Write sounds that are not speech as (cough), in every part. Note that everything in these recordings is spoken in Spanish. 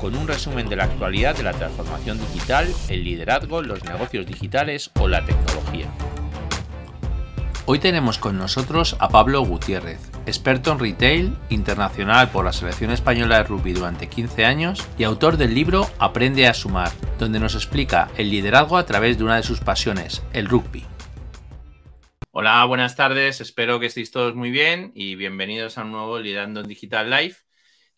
con un resumen de la actualidad de la transformación digital, el liderazgo, los negocios digitales o la tecnología. Hoy tenemos con nosotros a Pablo Gutiérrez, experto en retail, internacional por la selección española de rugby durante 15 años y autor del libro Aprende a sumar, donde nos explica el liderazgo a través de una de sus pasiones, el rugby. Hola, buenas tardes, espero que estéis todos muy bien y bienvenidos a un nuevo Liderando en Digital Live.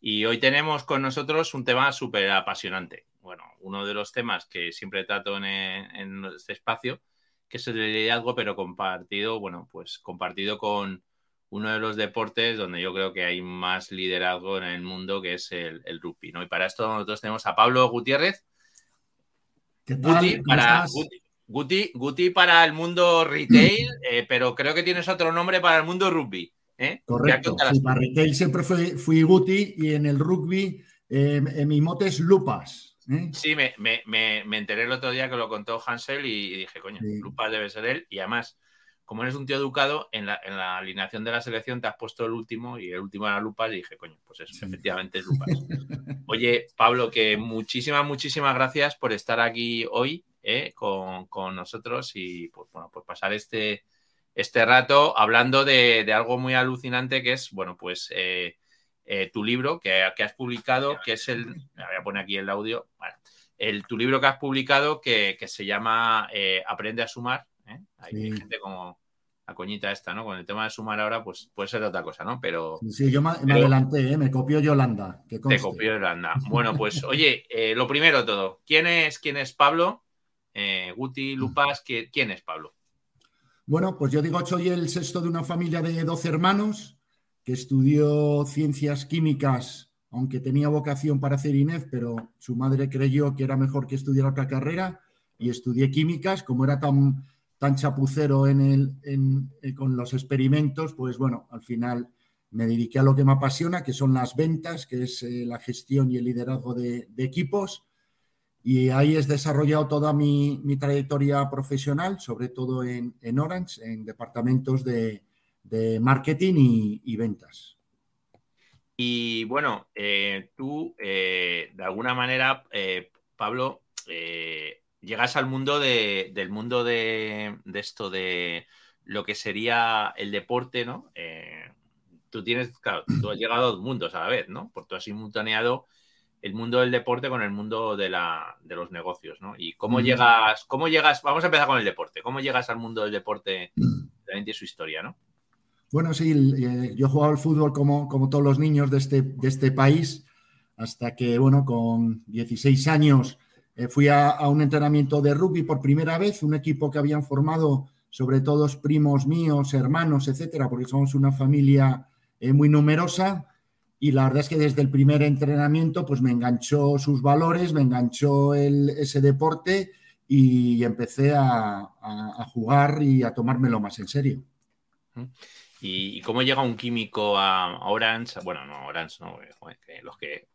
Y hoy tenemos con nosotros un tema súper apasionante. Bueno, uno de los temas que siempre trato en, este espacio, que es el liderazgo, pero compartido, bueno, pues compartido con uno de los deportes donde yo creo que hay más liderazgo en el mundo, que es el, rugby, ¿no? Y para esto nosotros tenemos a Pablo Gutiérrez. ¿Qué tal? para, Guti, Guti para el mundo retail, (clears throat) eh, pero creo que tienes otro nombre para el mundo rugby. ¿Eh? Correcto. para retail siempre fui, Guti y en el rugby eh, mi mote es Lupas. ¿eh? Sí, me, me, enteré el otro día que lo contó Hansel y, dije, coño, Lupas debe ser él. Y además, como eres un tío educado, en la, en la, alineación de la selección te has puesto el último y el último era Lupas y dije, coño, pues eso, efectivamente es Lupas. (laughs) Oye, Pablo, que muchísimas, muchísimas gracias por estar aquí hoy. ¿eh? con, nosotros y pues, bueno, pues pasar este, este rato hablando de, algo muy alucinante que es, bueno, pues eh, eh, tu libro que, has publicado, que es el, voy a poner aquí el audio, el, tu libro que has publicado que, se llama Aprende a sumar. Hay gente como la coñita esta, ¿no? Con el tema de sumar ahora, pues puede ser otra cosa, ¿no? Pero. Sí, yo me, adelanté, me copió Yolanda. te copió Yolanda. (laughs) Bueno, pues oye, lo primero todo, ¿quién es, quién es Pablo? Eh, Guti, mm. Lupas, ¿quién es Pablo? Bueno, pues yo digo, soy el sexto de una familia de 12 hermanos que estudió ciencias químicas, aunque tenía vocación para hacer INEF, pero su madre creyó que era mejor que estudiar otra carrera y estudié químicas. Como era tan, tan chapucero en el, eh, con los experimentos, pues bueno, al final me dediqué a lo que me apasiona, que son las ventas, que es eh, la gestión y el liderazgo de equipos y ahí he desarrollado toda mi, trayectoria profesional, sobre todo en, Orange, en departamentos de, marketing y, ventas. Y bueno, eh, tú, eh, de alguna manera, eh, Pablo, llegas al mundo de, del mundo de, esto de lo que sería el deporte, ¿no? tú tienes, claro, tú has llegado a dos mundos a la vez, ¿no? Porque tú has simultaneado el mundo del deporte con el mundo de, la, de los negocios, ¿no? Y cómo llegas, cómo llegas, vamos a empezar con el deporte, cómo llegas al mundo del deporte, también su historia, ¿no? Bueno, sí, eh, yo he jugado al fútbol como, como todos los niños de este, de este país, hasta que, bueno, con 16 años eh, fui a, un entrenamiento de rugby por primera vez, un equipo que habían formado sobre todo primos míos, hermanos, etcétera, porque somos una familia eh, muy numerosa y la verdad es que desde el primer entrenamiento pues me enganchó sus valores, me enganchó ese deporte y empecé a, jugar y a tomármelo más en serio. ¿Y, cómo llega un químico a Orange? Bueno, no, Orange no, los que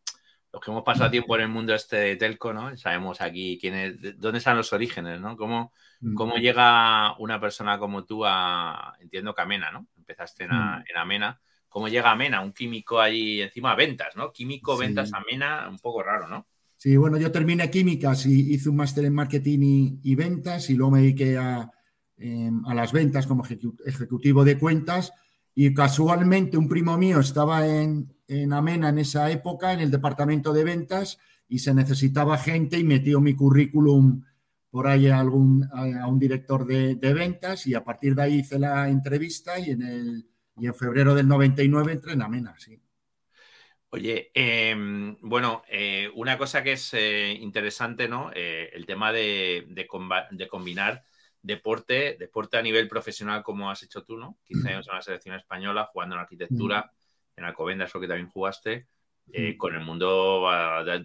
los que hemos pasado tiempo en el mundo este de Telco, ¿no? Sabemos aquí quién es, dónde están los orígenes, ¿no? ¿Cómo, mm. cómo llega una persona como tú a, entiendo que Amena, ¿no? Empezaste en, mm. en Amena cómo llega Mena, un químico ahí encima, ventas, ¿no? Químico, ventas a Mena, un poco raro, ¿no? Sí, bueno, yo terminé químicas y hice un máster en marketing y, ventas y luego me dediqué a, em, a las ventas como ejecutivo de cuentas y casualmente un primo mío estaba en, en, Amena en esa época, en el departamento de ventas y se necesitaba gente y metió mi currículum por ahí a, algún, a, un director de, de ventas y a partir de ahí hice la entrevista y en el y en febrero del 99 entré en Amena, sí. Oye, em, bueno, eh, una cosa que es eh, interesante, ¿no? Eh, el tema de, combinar deporte, deporte a nivel profesional como has hecho tú, ¿no? 15 años en la selección española, jugando en arquitectura, en Alcobendas, lo que también jugaste. con el mundo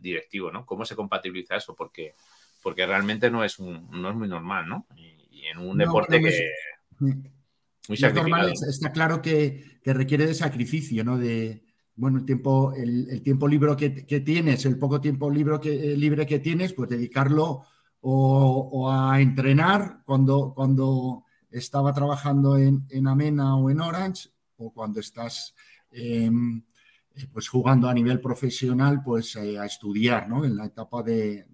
directivo, ¿no? ¿Cómo se compatibiliza eso? Porque, porque realmente no es, un, no es muy normal, ¿no? Y, en un deporte que... muy normal, está claro que, requiere de sacrificio, ¿no? De, bueno, el tiempo, el, tiempo libre que, tienes, el poco tiempo libre que, eh, libre que tienes, pues dedicarlo o, a entrenar cuando, cuando estaba trabajando en, en, Amena o en Orange, o cuando estás em, eh, pues jugando a nivel profesional, pues eh, a estudiar, ¿no? En la etapa de,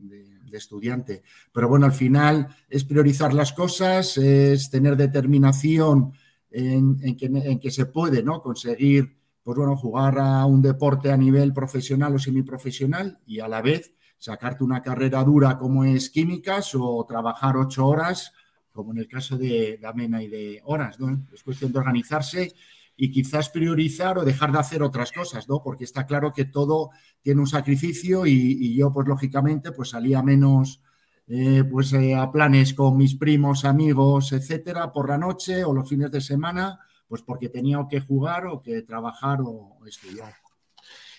estudiante. Pero bueno, al final es priorizar las cosas, es tener determinación en, que, se puede, ¿no? Conseguir, pues bueno, jugar a un deporte a nivel profesional o semiprofesional y a la vez sacarte una carrera dura como es químicas o trabajar ocho horas, como en el caso de, de Amena y de Horas, ¿no? Es cuestión de organizarse y quizás priorizar o dejar de hacer otras cosas, ¿no? Porque está claro que todo tiene un sacrificio y, yo, pues lógicamente, pues salía menos eh, pues eh, a planes con mis primos, amigos, etcétera, por la noche o los fines de semana, pues porque tenía que jugar o que trabajar o estudiar.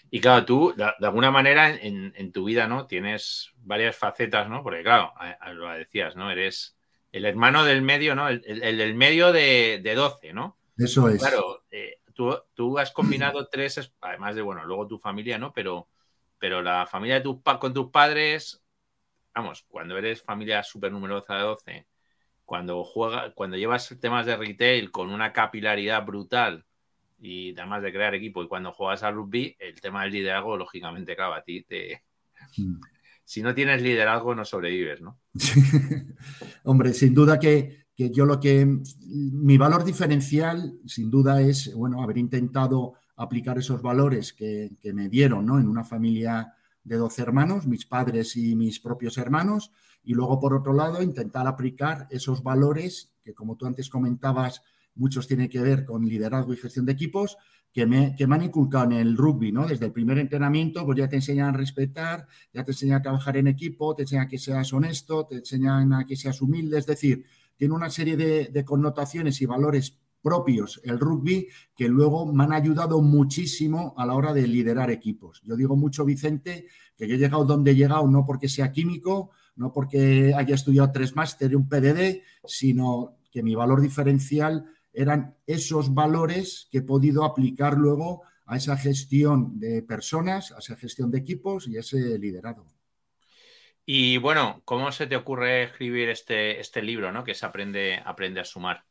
Y claro, tú, de, alguna manera, en, tu vida, ¿no? Tienes varias facetas, ¿no? Porque, claro, lo decías, ¿no? Eres el hermano del medio, ¿no? El, del medio de, de 12, ¿no? Eso es. Claro, eh, tú, has combinado tres, además de, bueno, luego tu familia, ¿no? Pero, pero la familia de tus con tus padres, vamos, cuando eres familia súper numerosa de 12, cuando, juega, cuando llevas temas de retail con una capilaridad brutal y además de crear equipo, y cuando juegas al rugby, el tema del liderazgo, lógicamente, claro, a ti te... Mm. Si no tienes liderazgo, no sobrevives, ¿no? (laughs) Hombre, sin duda que que yo lo que, mi valor diferencial, sin duda, es, bueno, haber intentado aplicar esos valores que, me dieron, ¿no? En una familia de 12 hermanos, mis padres y mis propios hermanos, y luego, por otro lado, intentar aplicar esos valores que, como tú antes comentabas, muchos tienen que ver con liderazgo y gestión de equipos, que me, que me han inculcado en el rugby, ¿no? Desde el primer entrenamiento, pues ya te enseñan a respetar, ya te enseñan a trabajar en equipo, te enseñan a que seas honesto, te enseñan a que seas humilde, es decir, tiene una serie de, connotaciones y valores propios el rugby que luego me han ayudado muchísimo a la hora de liderar equipos. Yo digo mucho, Vicente, que yo he llegado donde he llegado no porque sea químico, no porque haya estudiado tres máster y un PDD, sino que mi valor diferencial eran esos valores que he podido aplicar luego a esa gestión de personas, a esa gestión de equipos y a ese liderado. Y bueno, ¿cómo se te ocurre escribir este, este libro, ¿no? Que se aprende, aprende a sumar.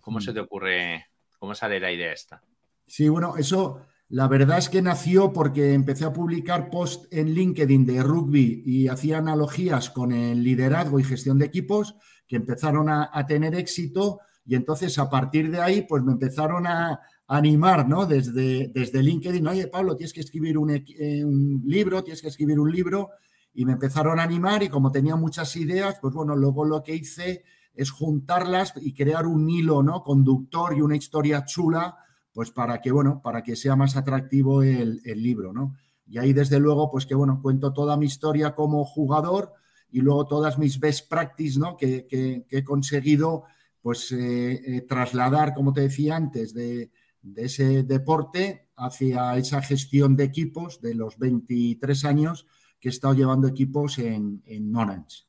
¿Cómo se mm. te ocurre, cómo sale la idea esta? Sí, bueno, eso la verdad es que nació porque empecé a publicar post en LinkedIn de rugby y hacía analogías con el liderazgo y gestión de equipos que empezaron a, tener éxito y entonces a partir de ahí pues me empezaron a, animar, ¿no? Desde, desde LinkedIn, oye Pablo, tienes que escribir un, eh, un libro, tienes que escribir un libro y me empezaron a animar y como tenía muchas ideas, pues bueno, luego lo que hice es juntarlas y crear un hilo, ¿no? Conductor y una historia chula, pues para que, bueno, para que sea más atractivo el, libro, ¿no? Y ahí desde luego, pues que, bueno, cuento toda mi historia como jugador y luego todas mis best practices, ¿no? Que, he conseguido, pues, eh, eh, trasladar, como te decía antes, de, de ese deporte hacia esa gestión de equipos de los 23 años que he estado llevando equipos en, en Orange.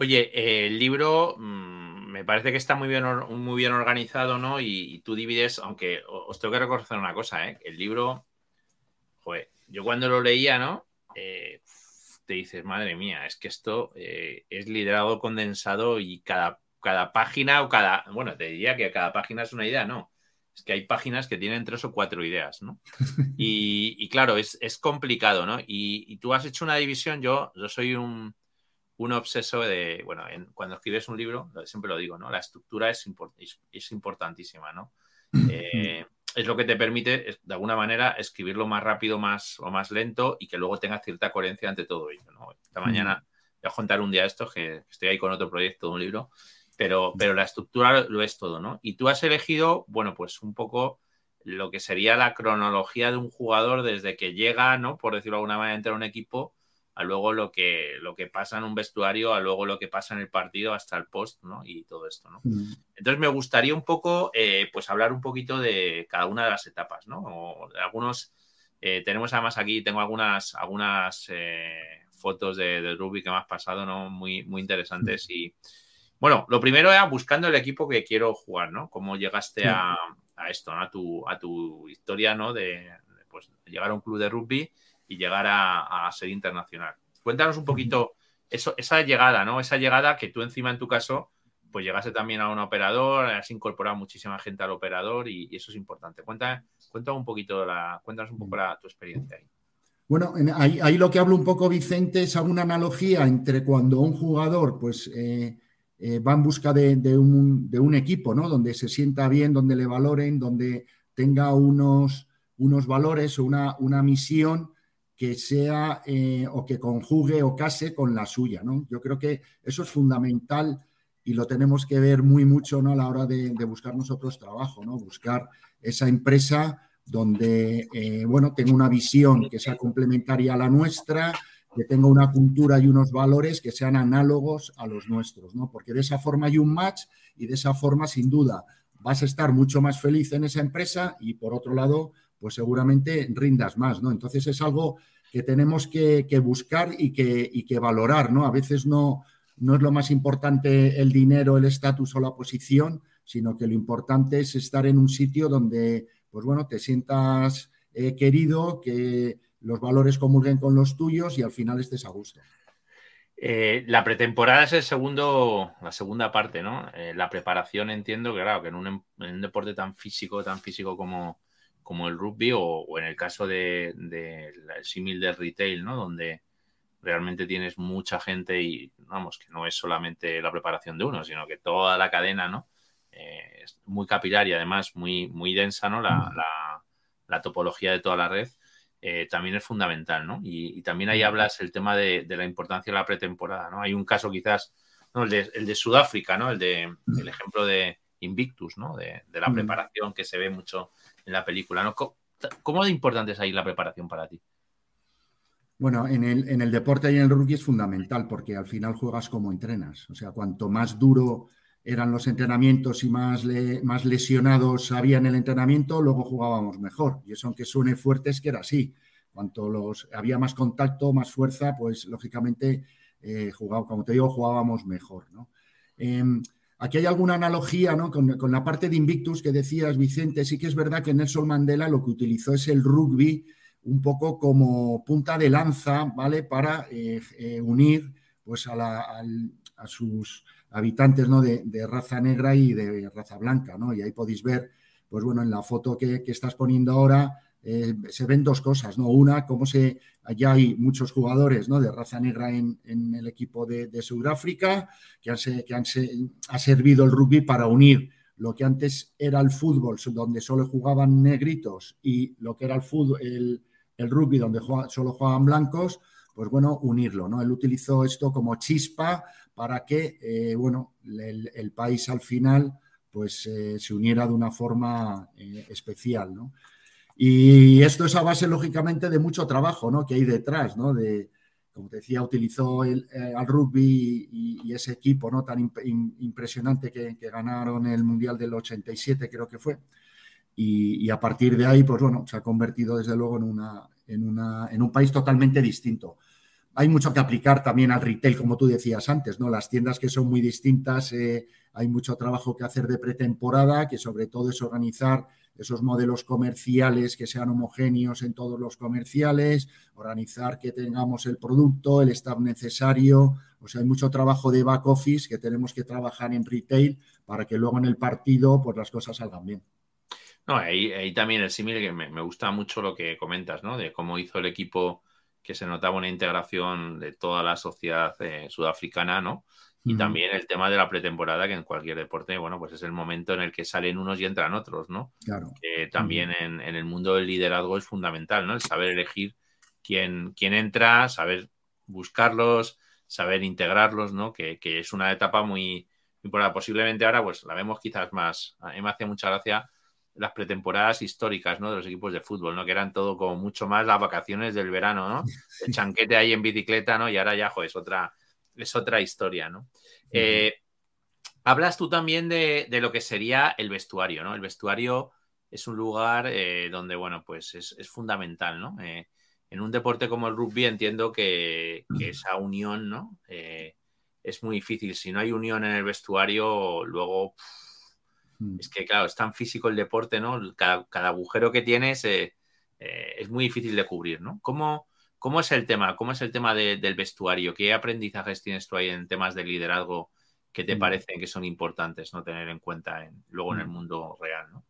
Oye, el libro mm, me parece que está muy bien, muy bien organizado, ¿no? Y, tú divides, aunque os tengo que reconocer una cosa, ¿eh? El libro, joder, yo cuando lo leía, ¿no? Eh, te dices, madre mía, es que esto eh, es liderado condensado y cada, cada página o cada, bueno, te diría que cada página es una idea, ¿no? es que hay páginas que tienen tres o cuatro ideas, ¿no? (laughs) Y, claro, es, complicado, ¿no? Y, tú has hecho una división, yo, yo soy un, un obseso de, bueno, cuando escribes un libro, siempre lo digo, ¿no? La estructura es, es, importantísima, ¿no? (laughs) Eh, es lo que te permite, de alguna manera, escribirlo más rápido más, o más lento y que luego tenga cierta coherencia ante todo ello, ¿no? Esta mañana voy a contar un día esto, que estoy ahí con otro proyecto de un libro, pero, pero la estructura lo es todo, ¿no? Y tú has elegido, bueno, pues un poco lo que sería la cronología de un jugador desde que llega, ¿no? Por decirlo de alguna manera, entra a un equipo, a luego lo que, lo que pasa en un vestuario, a luego lo que pasa en el partido, hasta el post, ¿no? Y todo esto, ¿no? Mm. Entonces me gustaría un poco, eh, pues hablar un poquito de cada una de las etapas, ¿no? O de algunos Eh, tenemos además aquí, tengo algunas, algunas eh, fotos de, del rugby que me has pasado, ¿no? Muy, muy interesantes. Y bueno, lo primero era buscando el equipo que quiero jugar, ¿no? Cómo llegaste a, esto, A tu, a tu historia, ¿no? De, pues, llegar a un club de rugby y llegar a, ser internacional. Cuéntanos un poquito eso, esa llegada, ¿no? Esa llegada que tú encima en tu caso, pues llegaste también a un operador, has incorporado muchísima gente al operador y, eso es importante. Cuéntame, cuéntame un poquito la, cuéntanos un poco la, tu experiencia ahí. Bueno, ahí, lo que hablo un poco, Vicente, es una analogía entre cuando un jugador pues, eh, eh, va en busca de, un, equipo, ¿no? Donde se sienta bien, donde le valoren, donde tenga unos, unos valores o una, una misión que sea eh, o que conjugue o case con la suya, ¿no? Yo creo que eso es fundamental y lo tenemos que ver muy mucho, ¿no? A la hora de, buscar nosotros trabajo, ¿no? Buscar esa empresa donde, eh, bueno, tenga una visión que sea complementaria a la nuestra, que tenga una cultura y unos valores que sean análogos a los nuestros, ¿no? Porque de esa forma hay un match y de esa forma, sin duda, vas a estar mucho más feliz en esa empresa y, por otro lado, pues seguramente rindas más, ¿no? Entonces es algo que tenemos que, buscar y que, y que, valorar, ¿no? A veces no, no es lo más importante el dinero, el estatus o la posición, sino que lo importante es estar en un sitio donde pues bueno, te sientas eh, querido, que los valores comulguen con los tuyos y al final estés a gusto. Eh, la pretemporada es el segundo, la segunda parte, ¿no? Eh, la preparación entiendo que, claro, que en un, deporte tan físico, tan físico como, como el rugby o, en el caso del de, símil del retail, ¿no? Donde realmente tienes mucha gente y, vamos, que no es solamente la preparación de uno, sino que toda la cadena, ¿no? Eh, es muy capilar y además muy, muy densa, ¿no? La, topología de toda la red eh, también es fundamental, ¿no? Y, también ahí hablas el tema de, la importancia de la pretemporada, ¿no? Hay un caso quizás, ¿no? el, de, Sudáfrica, ¿no? El, de, el ejemplo de Invictus, ¿no? De, la preparación que se ve mucho en la película, ¿no? ¿Cómo, de importante es ahí la preparación para ti? Bueno, en el, deporte y en el rugby es fundamental porque al final juegas como entrenas. O sea, cuanto más duro eran los entrenamientos y más, más lesionados había en el entrenamiento, luego jugábamos mejor. Y eso, aunque suene fuerte, es que era así. Cuanto los, había más contacto, más fuerza, pues lógicamente, eh, como te digo, jugábamos mejor. Em, aquí hay alguna analogía con, con, la parte de Invictus que decías, Vicente. Sí que es verdad que Nelson Mandela lo que utilizó es el rugby un poco como punta de lanza, ¿vale? Para eh, eh, unir pues, a sus habitantes ¿no? de, raza negra y de raza blanca, ¿no? Y ahí podéis ver, pues bueno, en la foto que, estás poniendo ahora, eh, se ven dos cosas, ¿no? Una, cómo se, allá hay muchos jugadores ¿no? de raza negra en, el equipo de, Sudáfrica que, han, que han, ha servido el rugby para unir lo que antes era el fútbol, donde solo jugaban negritos, y lo que era el fútbol, el, rugby, donde solo jugaban blancos, pues bueno, unirlo, ¿no? Él utilizó esto como chispa para que, eh, bueno, el, país al final pues eh, se uniera de una forma especial, ¿no? Y esto es a base, lógicamente, de mucho trabajo, ¿no? Que hay detrás, ¿no? De, como decía, utilizó el, al rugby y, ese equipo, ¿no? Tan impresionante que, ganaron el Mundial del 87, creo que fue. Y, y, a partir de ahí, pues bueno, se ha convertido desde luego en, una, en, una, en un país totalmente distinto hay mucho que aplicar también al retail, como tú decías antes, ¿no? Las tiendas que son muy distintas, eh, hay mucho trabajo que hacer de pretemporada, que sobre todo es organizar esos modelos comerciales que sean homogéneos en todos los comerciales, organizar que tengamos el producto, el staff necesario. O sea, hay mucho trabajo de back office que tenemos que trabajar en retail para que luego en el partido pues las cosas salgan bien. No, ahí, también el símil que me, gusta mucho lo que comentas, ¿no? De cómo hizo el equipo que se notaba una integración de toda la sociedad eh, sudafricana, ¿no? Y también el tema de la pretemporada, que en cualquier deporte, bueno, pues es el momento en el que salen unos y entran otros, ¿no? Claro. Que también en, el mundo del liderazgo es fundamental, ¿no? El saber elegir quién, quién entra, saber buscarlos, saber integrarlos, ¿no? Que, que es una etapa muy importante. Posiblemente ahora, pues la vemos quizás más. A mí me hace mucha gracia las pretemporadas históricas, ¿no? De los equipos de fútbol, ¿no? Que eran todo como mucho más las vacaciones del verano, ¿no? (laughs) El chanquete ahí en bicicleta, ¿no? Y ahora ya, jo, es otra, es otra historia, ¿no? Eh, hablas tú también de, lo que sería el vestuario, ¿no? El vestuario es un lugar eh, donde, bueno, pues es, fundamental, ¿no? Eh, en un deporte como el rugby entiendo que, esa unión, ¿no? Es muy difícil. Si no hay unión en el vestuario, luego hmm. es que, claro, es tan físico el deporte, ¿no? Cada, agujero que tienes es muy difícil de cubrir, ¿no? ¿Cómo, ¿Cómo es el tema? ¿Cómo es el tema del vestuario? ¿Qué aprendizajes tienes tú ahí en temas de liderazgo que te hmm. parecen que son importantes no tener en cuenta luego en el hmm. mundo real, ¿no?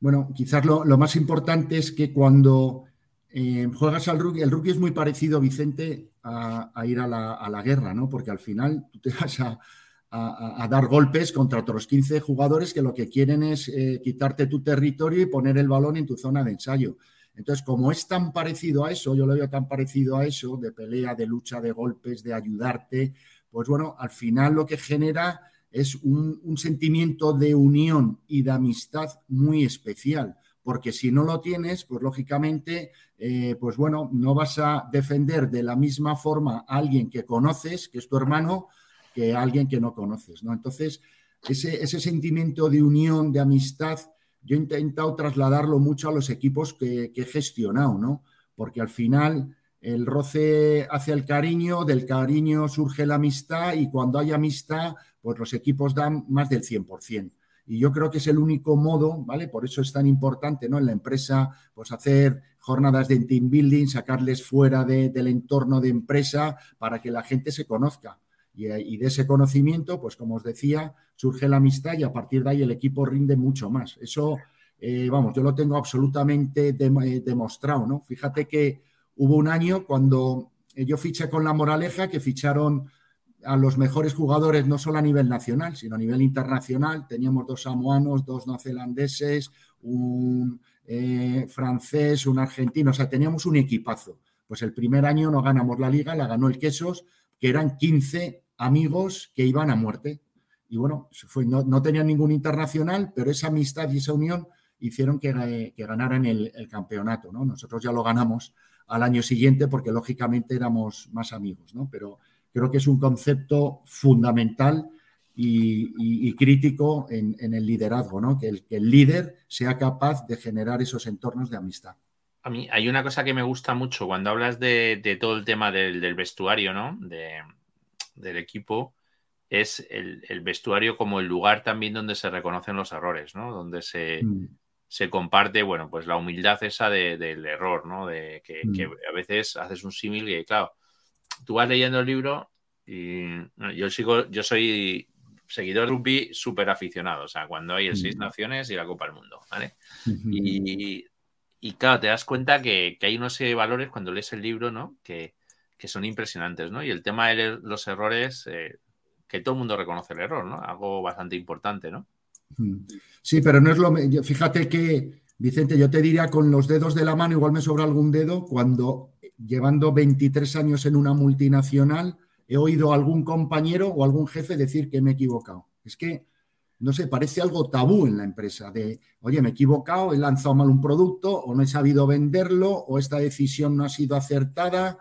Bueno, quizás lo, más importante es que cuando eh, juegas al rugby, el rugby es muy parecido, Vicente, a, ir a la, guerra, ¿no? Porque al final tú te vas a, dar golpes contra otros 15 jugadores que lo que quieren es eh, quitarte tu territorio y poner el balón en tu zona de ensayo. Entonces, como es tan parecido a eso, yo lo veo tan parecido a eso, de pelea, de lucha, de golpes, de ayudarte, pues bueno, al final lo que genera es un, sentimiento de unión y de amistad muy especial, porque si no lo tienes, pues lógicamente, eh, pues bueno, no vas a defender de la misma forma a alguien que conoces, que es tu hermano, que a alguien que no conoces, ¿no? Entonces, ese, ese sentimiento de unión, de amistad, yo he intentado trasladarlo mucho a los equipos que, he gestionado, ¿no? Porque al final el roce hacia el cariño, del cariño surge la amistad y cuando hay amistad, pues los equipos dan más del 100%. Y yo creo que es el único modo, ¿vale? Por eso es tan importante, ¿no? En la empresa, pues hacer jornadas de team building, sacarles fuera del entorno de empresa para que la gente se conozca. Y, de ese conocimiento, pues como os decía, surge la amistad y a partir de ahí el equipo rinde mucho más. Eso, eh, vamos, yo lo tengo absolutamente eh, demostrado, ¿no? Fíjate que hubo un año cuando yo fiché con la Moraleja, que ficharon a los mejores jugadores, no solo a nivel nacional, sino a nivel internacional. Teníamos dos samoanos, dos neozelandeses, un eh, francés, un argentino, o sea, teníamos un equipazo. Pues el primer año no ganamos la liga, la ganó el Quesos, que eran 15 amigos que iban a muerte. Y bueno, no, tenían ningún internacional, pero esa amistad y esa unión hicieron que, ganaran el, el, campeonato. ¿no? Nosotros ya lo ganamos al año siguiente porque lógicamente éramos más amigos, ¿no? Pero creo que es un concepto fundamental y, crítico en, el liderazgo, ¿no? Que el, que el líder sea capaz de generar esos entornos de amistad. A mí hay una cosa que me gusta mucho cuando hablas de, todo el tema del, vestuario, ¿no? Del equipo, es el, vestuario como el lugar también donde se reconocen los errores, ¿no? Donde se, mm. se comparte, bueno, pues la humildad esa del error, ¿no? De que, que, mm. a veces haces un símil y, claro, tú vas leyendo el libro y yo sigo, yo soy seguidor de rugby súper aficionado, o sea, cuando hay el Seis Naciones y la Copa del Mundo, ¿vale? y, claro, te das cuenta que, hay unos valores cuando lees el libro, ¿no? Que, son impresionantes, ¿no? Y el tema de los errores, eh, que todo el mundo reconoce el error, ¿no? Algo bastante importante, ¿no? Sí, pero no es lo... Fíjate que, Vicente, yo te diría con los dedos de la mano, igual me sobra algún dedo, cuando llevando 23 años en una multinacional, he oído a algún compañero o algún jefe decir que me he equivocado. Es que, no sé, parece algo tabú en la empresa de, oye, me he equivocado, he lanzado mal un producto o no he sabido venderlo o esta decisión no ha sido acertada.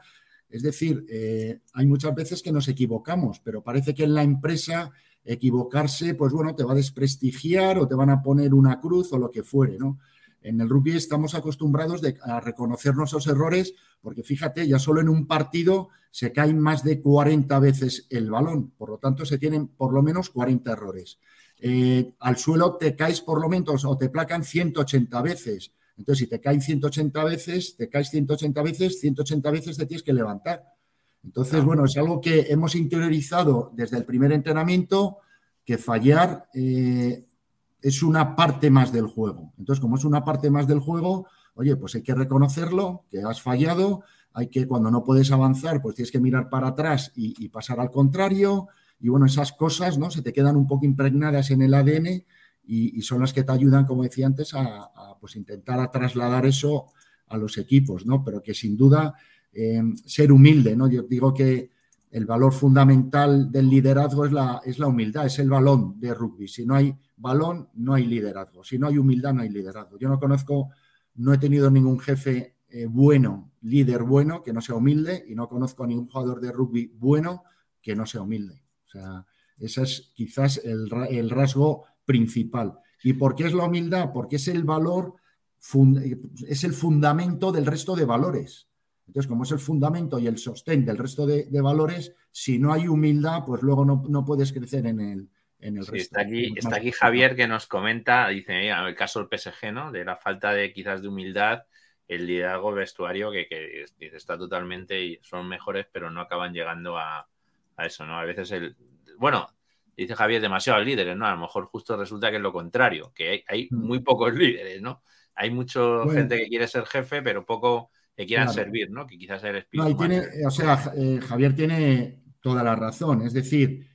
Es decir, eh, hay muchas veces que nos equivocamos, pero parece que en la empresa equivocarse, pues bueno, te va a desprestigiar o te van a poner una cruz o lo que fuere, ¿no? En el rugby estamos acostumbrados a reconocer nuestros errores porque fíjate, ya solo en un partido se caen más de 40 veces el balón, por lo tanto se tienen por lo menos 40 errores. Eh, al suelo te caes por lo menos o te placan 180 veces. Entonces, si te caen 180 veces, te caes 180 veces, 180 veces te tienes que levantar. Entonces, bueno, es algo que hemos interiorizado desde el primer entrenamiento, que fallar eh, es una parte más del juego. Entonces, como es una parte más del juego, oye, pues hay que reconocerlo, que has fallado, hay que, cuando no puedes avanzar, pues tienes que mirar para atrás y, pasar al contrario. Y bueno, esas cosas, ¿no? Se te quedan un poco impregnadas en el ADN y, son las que te ayudan, como decía antes, a, pues intentar a trasladar eso a los equipos, ¿no? Pero que sin duda eh, ser humilde, ¿no? Yo digo que el valor fundamental del liderazgo es la, es la humildad, es el balón de rugby. Si no hay balón, no hay liderazgo. Si no hay humildad, no hay liderazgo. Yo no conozco no he tenido ningún jefe eh, bueno, líder bueno, que no sea humilde, y no conozco a ningún jugador de rugby bueno que no sea humilde. O sea, ese es quizás el, rasgo principal. ¿Y por qué es la humildad? Porque es el valor, es el fundamento del resto de valores. Entonces, como es el fundamento y el sostén del resto de, valores, si no hay humildad, pues luego no, puedes crecer en el, en el resto. Está aquí, está aquí Javier que nos comenta, dice, el caso del PSG, ¿no? De la falta de quizás de humildad, el liderazgo vestuario que, que está totalmente y son mejores, pero no acaban llegando a, a eso, ¿no? A veces el, bueno, dice Javier, demasiados líderes, ¿no? A lo mejor justo resulta que es lo contrario, que hay, mm. muy pocos líderes, ¿no? Hay mucha gente que quiere ser jefe, pero poco que quieran servir, ¿no? Que quizás el espíritu. No, tiene, o sea, eh, Javier tiene toda la razón. Es decir,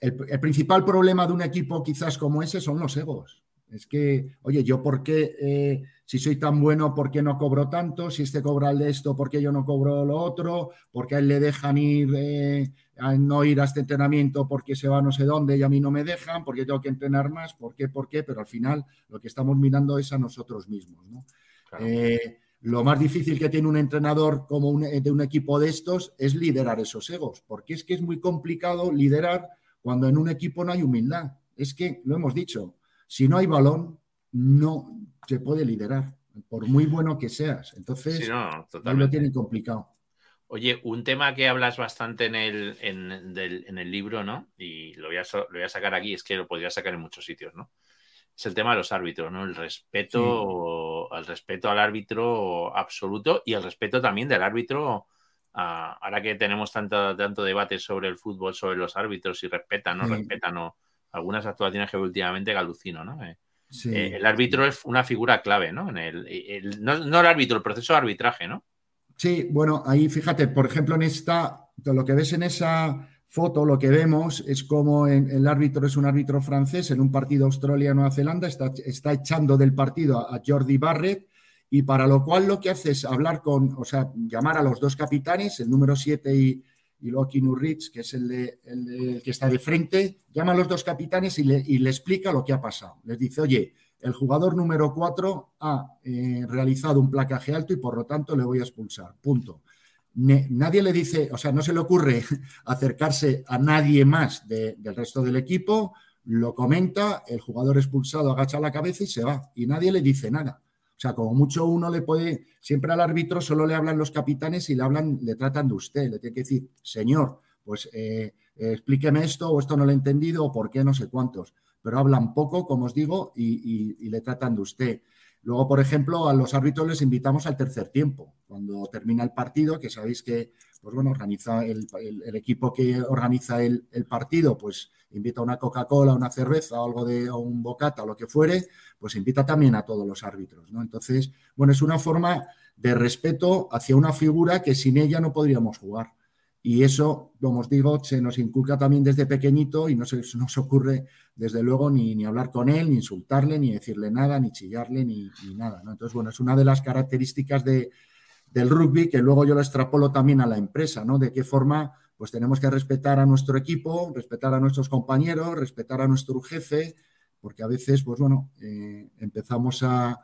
el, principal problema de un equipo quizás como ese son los egos. Es que, oye, yo por qué, eh, si soy tan bueno, ¿por qué no cobro tanto? Si este cobra el de esto, ¿por qué yo no cobro lo otro? ¿Por qué a él le dejan ir, eh, a no ir a este entrenamiento porque se va no sé dónde y a mí no me dejan? ¿Por qué tengo que entrenar más? ¿Por qué? ¿Por qué? Pero al final lo que estamos mirando es a nosotros mismos, ¿no? Lo más difícil que tiene un entrenador como un, de un equipo de estos es liderar esos egos, porque es que es muy complicado liderar cuando en un equipo no hay humildad. Es que, lo hemos dicho, si no hay balón, no se puede liderar, por muy bueno que seas. Entonces, lo tienen complicado. Oye, un tema que hablas bastante en el, en, el libro, ¿no? Y lo voy, a, lo voy a sacar aquí, es que lo podría sacar en muchos sitios, ¿no? es el tema de los árbitros, ¿no? El respeto, al respeto al árbitro absoluto y el respeto también del árbitro. ahora que tenemos tanto, tanto debate sobre el fútbol, sobre los árbitros, si respetan, no respetan, o algunas actuaciones que últimamente alucino, ¿no? Eh, eh, el árbitro es una figura clave, ¿no? En el, no, no, el árbitro, el proceso de arbitraje, ¿no? Sí, bueno, ahí fíjate, por ejemplo, en esta, lo que ves en esa foto lo que vemos es como el árbitro es un árbitro francés en un partido Australia-Nueva Zelanda, está, está, echando del partido a, Jordi Barrett y para lo cual lo que hace es hablar con, o sea, llamar a los dos capitanes, el número 7 y, y luego Kinu Ritz, que es el, el, que está de frente, llama a los dos capitanes y le, y le, explica lo que ha pasado. Les dice, oye, el jugador número 4 ha eh, realizado un placaje alto y por lo tanto le voy a expulsar. Punto nadie le dice, o sea, no se le ocurre (laughs) acercarse a nadie más del resto del equipo, lo comenta, el jugador expulsado agacha la cabeza y se va, y nadie le dice nada. O sea, como mucho uno le puede, siempre al árbitro solo le hablan los capitanes y le hablan, le tratan de usted, le tiene que decir, señor, pues eh, explíqueme esto o esto no lo he entendido o por qué no sé cuántos. Pero hablan poco, como os digo, y le tratan de usted. Luego, por ejemplo, a los árbitros les invitamos al tercer tiempo, cuando termina el partido, que sabéis que, pues bueno, organiza el, equipo que organiza el, partido, pues invita una Coca-Cola, una cerveza, o algo de un bocata, o lo que fuere, pues invita también a todos los árbitros. Entonces, bueno, es una forma de respeto hacia una figura que sin ella no podríamos jugar. Y eso, como os digo, se nos inculca también desde pequeñito y no se nos ocurre, desde luego, ni, ni hablar con él, ni insultarle, ni decirle nada, ni chillarle, ni, nada. Entonces, bueno, es una de las características de, del rugby que luego yo lo extrapolo también a la empresa, ¿no? De qué forma pues tenemos que respetar a nuestro equipo, respetar a nuestros compañeros, respetar a nuestro jefe, porque a veces, pues bueno, eh, empezamos a,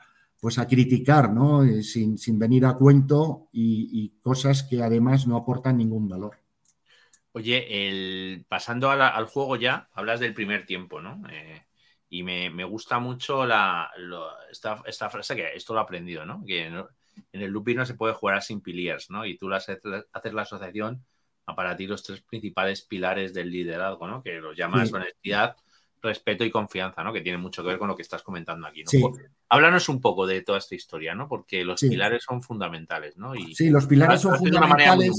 pues a criticar, ¿no? Eh, sin, venir a cuento y, cosas que además no aportan ningún valor. Oye, el, pasando al juego ya, hablas del primer tiempo, ¿no? Eh, y me, gusta mucho la, esta, frase que esto lo he aprendido, ¿no? Que en el looping no se puede jugar sin piliers, ¿no? Y tú haces, haces la asociación a para ti los tres principales pilares del liderazgo, ¿no? Que los llamas honestidad, respeto y confianza, ¿no? Que tiene mucho que ver con lo que estás comentando aquí. ¿no? Háblanos un poco de toda esta historia, ¿no? Porque los pilares son fundamentales, ¿no? sí, los pilares son fundamentales.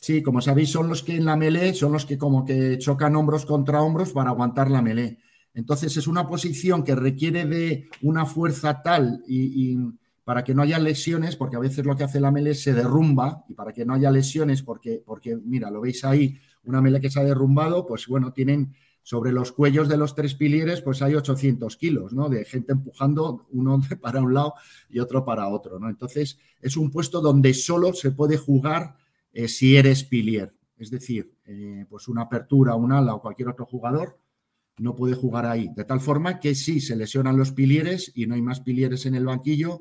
Sí, como sabéis, son los que en la melee son los que como que chocan hombros contra hombros para aguantar la melee. Entonces es una posición que requiere de una fuerza tal y, para que no haya lesiones, porque a veces lo que hace la melee se derrumba y para que no haya lesiones, porque, porque mira, lo veis ahí, una melee que se ha derrumbado, pues bueno, tienen sobre los cuellos de los tres pilieres, pues hay 800 kilos, ¿no? De gente empujando uno (laughs) para un lado y otro para otro, ¿no? Entonces, es un puesto donde solo se puede jugar eh, si eres pilier. Es decir, eh, pues una apertura, un ala o cualquier otro jugador no puede jugar ahí. De tal forma que si se lesionan los pilieres y no hay más pilieres en el banquillo,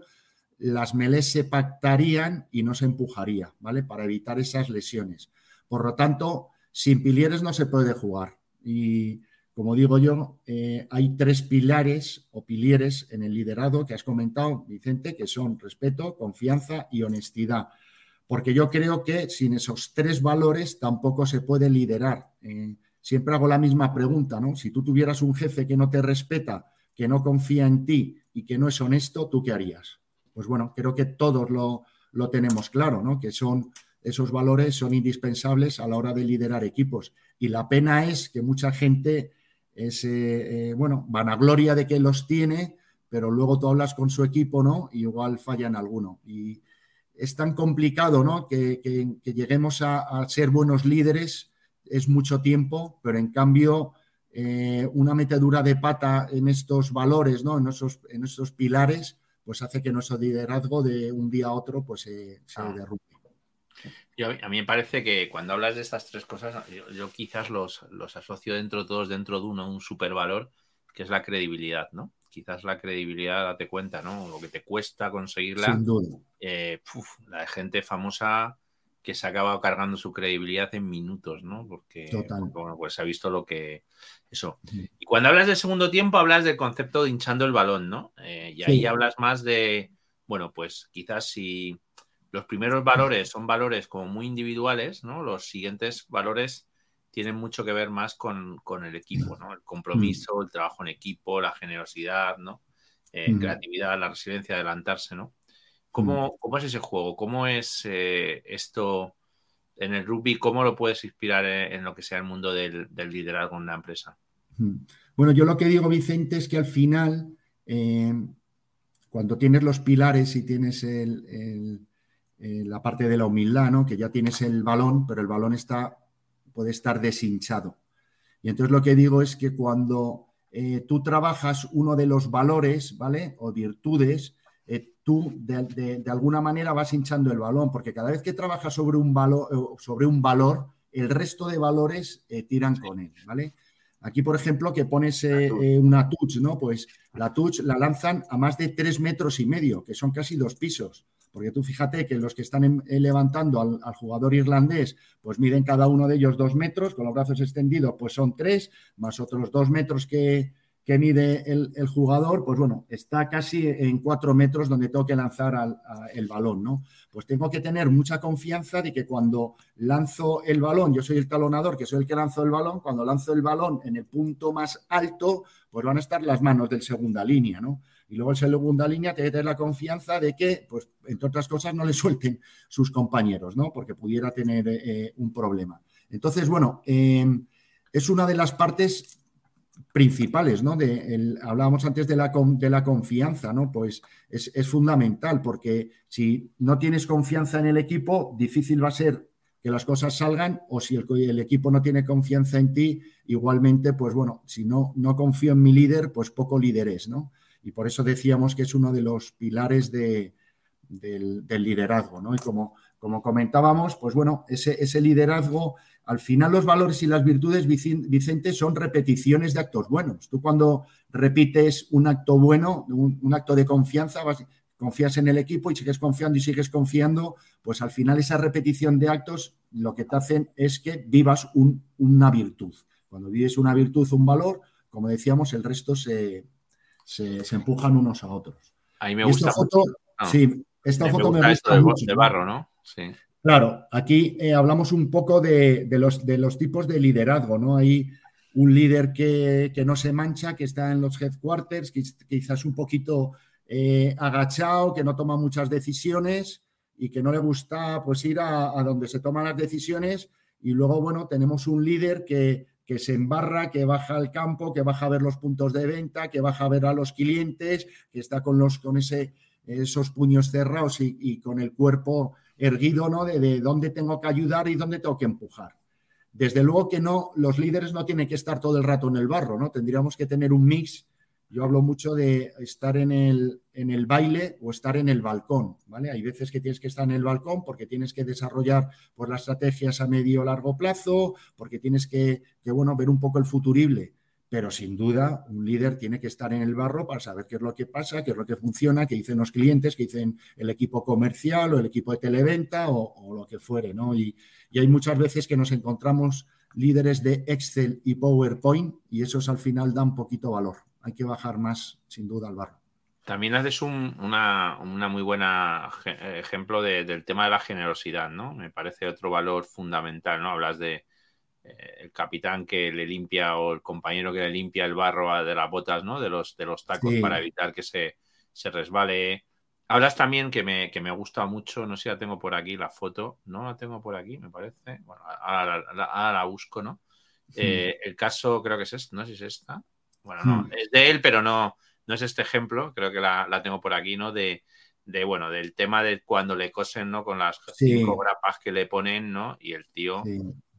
las melés se pactarían y no se empujaría, ¿vale? Para evitar esas lesiones. Por lo tanto, sin pilieres no se puede jugar. Y como digo yo, eh, hay tres pilares o pilieres en el liderazgo que has comentado, Vicente, que son respeto, confianza y honestidad. Porque yo creo que sin esos tres valores tampoco se puede liderar. Eh, siempre hago la misma pregunta, ¿no? Si tú tuvieras un jefe que no te respeta, que no confía en ti y que no es honesto, ¿tú qué harías? Pues bueno, creo que todos lo, lo tenemos claro, ¿no? Que son esos valores son indispensables a la hora de liderar equipos. Y la pena es que mucha gente es, eh, bueno, vanagloria de que los tiene, pero luego tú hablas con su equipo, ¿no? Y igual fallan alguno. Y es tan complicado, ¿no? Que, lleguemos a, ser buenos líderes es mucho tiempo, pero en cambio eh, una metedura de pata en estos valores, ¿no? En esos, en esos pilares, pues hace que nuestro liderazgo de un día a otro pues se ah. A mí me parece que cuando hablas de estas tres cosas, yo, quizás los, asocio dentro todos dentro de uno, un supervalor, que es la credibilidad, ¿no? Quizás la credibilidad, date cuenta, ¿no? Lo que te cuesta conseguirla. Sin duda. Eh, la gente famosa que se ha acabado cargando su credibilidad en minutos, ¿no? Porque, bueno, pues se ha visto lo que. Eso. Y cuando hablas de segundo tiempo, hablas del concepto de hinchando el balón, ¿no? Eh, y ahí hablas más de. Bueno, pues quizás si los primeros valores son valores como muy individuales, ¿no? Los siguientes valores tienen mucho que ver más con, el equipo, ¿no? El compromiso, el trabajo en equipo, la generosidad, ¿no? Eh, creatividad, la resiliencia, adelantarse, ¿no? ¿Cómo, es ese juego? ¿Cómo es eh, esto en el rugby? ¿Cómo lo puedes inspirar en, lo que sea el mundo del, liderazgo en una empresa? Bueno, yo lo que digo, Vicente, es que al final, eh, cuando tienes los pilares y tienes el eh, la parte de la humildad, ¿no? Que ya tienes el balón, pero el balón está, puede estar deshinchado. Y entonces lo que digo es que cuando eh, tú trabajas uno de los valores, ¿vale? O virtudes, eh, tú de, alguna manera vas hinchando el balón, porque cada vez que trabajas sobre un, valor, sobre un valor, el resto de valores tiran con él, ¿vale? Aquí, por ejemplo, que pones una touch, ¿no? Pues la touch la lanzan a más de tres metros y medio, que son casi dos pisos. Porque tú fíjate que los que están eh, levantando al, jugador irlandés, pues miden cada uno de ellos dos metros, con los brazos extendidos, pues son tres, más otros dos metros que, mide el, jugador, pues bueno, está casi en cuatro metros donde tengo que lanzar el balón, ¿no? Pues tengo que tener mucha confianza de que cuando lanzo el balón, yo soy el talonador, que soy el que lanzo el balón, cuando lanzo el balón en el punto más alto, pues van a estar las manos del segunda línea, ¿no? Y luego el segunda línea tiene que tener la confianza de que, pues, entre otras cosas, no le suelten sus compañeros, ¿no? Porque pudiera tener eh, un problema. Entonces, bueno, em, es una de las partes principales, ¿no? Hablábamos antes de la, de la confianza, ¿no? Pues es, es, fundamental porque si no tienes confianza en el equipo, difícil va a ser que las cosas salgan o si el, el, equipo no tiene confianza en ti, igualmente, pues bueno, si no, no confío en mi líder, pues poco líder es, ¿no? Y por eso decíamos que es uno de los pilares del, liderazgo, ¿no? Y como, como comentábamos, pues bueno, ese, ese, liderazgo, al final los valores y las virtudes, Vicente, son repeticiones de actos buenos. Tú cuando repites un acto bueno, un, acto de confianza, confías en el equipo y sigues confiando y sigues confiando, pues al final esa repetición de actos lo que te hacen es que vivas una virtud. Cuando vives una virtud, un valor, como decíamos, el resto se, se, empujan unos a otros. Ahí me gusta. Esta foto, sí, esta foto me, gusta de, mucho. De barro, ¿no? Sí. Claro, aquí eh, hablamos un poco de, los, de los tipos de liderazgo, ¿no? Hay un líder que, no se mancha, que está en los headquarters, quizás un poquito eh, agachado, que no toma muchas decisiones y que no le gusta pues ir a, a, donde se toman las decisiones. Y luego, bueno, tenemos un líder que que se embarra, que baja al campo, que baja a ver los puntos de venta, que baja a ver a los clientes, que está con, los, con ese, esos puños cerrados y, con el cuerpo erguido, ¿no? De, de, dónde tengo que ayudar y dónde tengo que empujar. Desde luego que no, los líderes no tienen que estar todo el rato en el barro, ¿no? Tendríamos que tener un mix yo hablo mucho de estar en el, en el baile o estar en el balcón, ¿vale? Hay veces que tienes que estar en el balcón porque tienes que desarrollar pues, las estrategias a medio o largo plazo, porque tienes que, bueno, ver un poco el futurible. pero sin duda un líder tiene que estar en el barro para saber qué es lo que pasa, qué es lo que funciona, qué dicen los clientes, qué dicen el equipo comercial o el equipo de televenta o, lo que fuere, ¿no? Y, hay muchas veces que nos encontramos líderes de Excel y PowerPoint y esos al final dan poquito valor. Hay que bajar más, sin duda, al barro. También haces un una, muy buen ejemplo del tema de la generosidad, ¿no? Me parece otro valor fundamental, ¿no? Hablas de, eh, el capitán que le limpia o el compañero que le limpia el barro de las botas, ¿no? De los, de los tacos para evitar que se, resbale. Hablas también que me, que me, gusta mucho, no sé si la tengo por aquí, la foto, no la tengo por aquí, me parece. Bueno, ahora, la busco, ¿no? Eh, el caso creo que es este, no sé si es esta. Bueno, no, hmm. es de él, pero no, no es este ejemplo, creo que la, tengo por aquí, ¿no? De, de, bueno, del tema de cuando le cosen, ¿no? Con las cinco grapas que le ponen, ¿no? Y el tío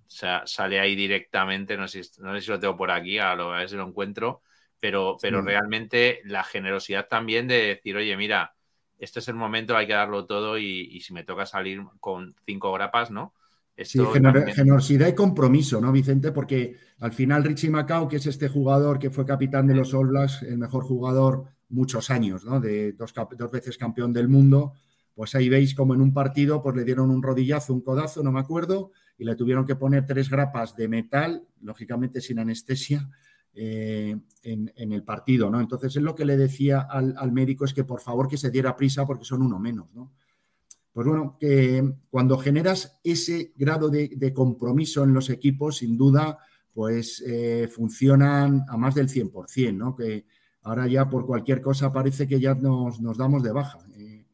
sale ahí directamente, no sé, no sé si lo tengo por aquí, a, lo, ver si lo encuentro, pero, pero realmente la generosidad también de decir, oye, mira, este es el momento, hay que darlo todo y, si me toca salir con cinco grapas, ¿no? Sí, generosidad y compromiso, ¿no, Vicente? Porque al final Richie Macao, que es este jugador que fue capitán de los All Blacks, el mejor jugador muchos años, ¿no? De dos, dos veces campeón del mundo, pues ahí veis como en un partido pues le dieron un rodillazo, un codazo, no me acuerdo, y le tuvieron que poner tres grapas de metal, lógicamente sin anestesia, eh, en, el partido, ¿no? Entonces es lo que le decía al, médico es que por favor que se diera prisa porque son uno menos, ¿no? Pues bueno, que cuando generas ese grado de, compromiso en los equipos, sin duda, pues eh, funcionan a más del 100%, ¿no? Que ahora ya por cualquier cosa parece que ya nos, nos damos de baja. Eh,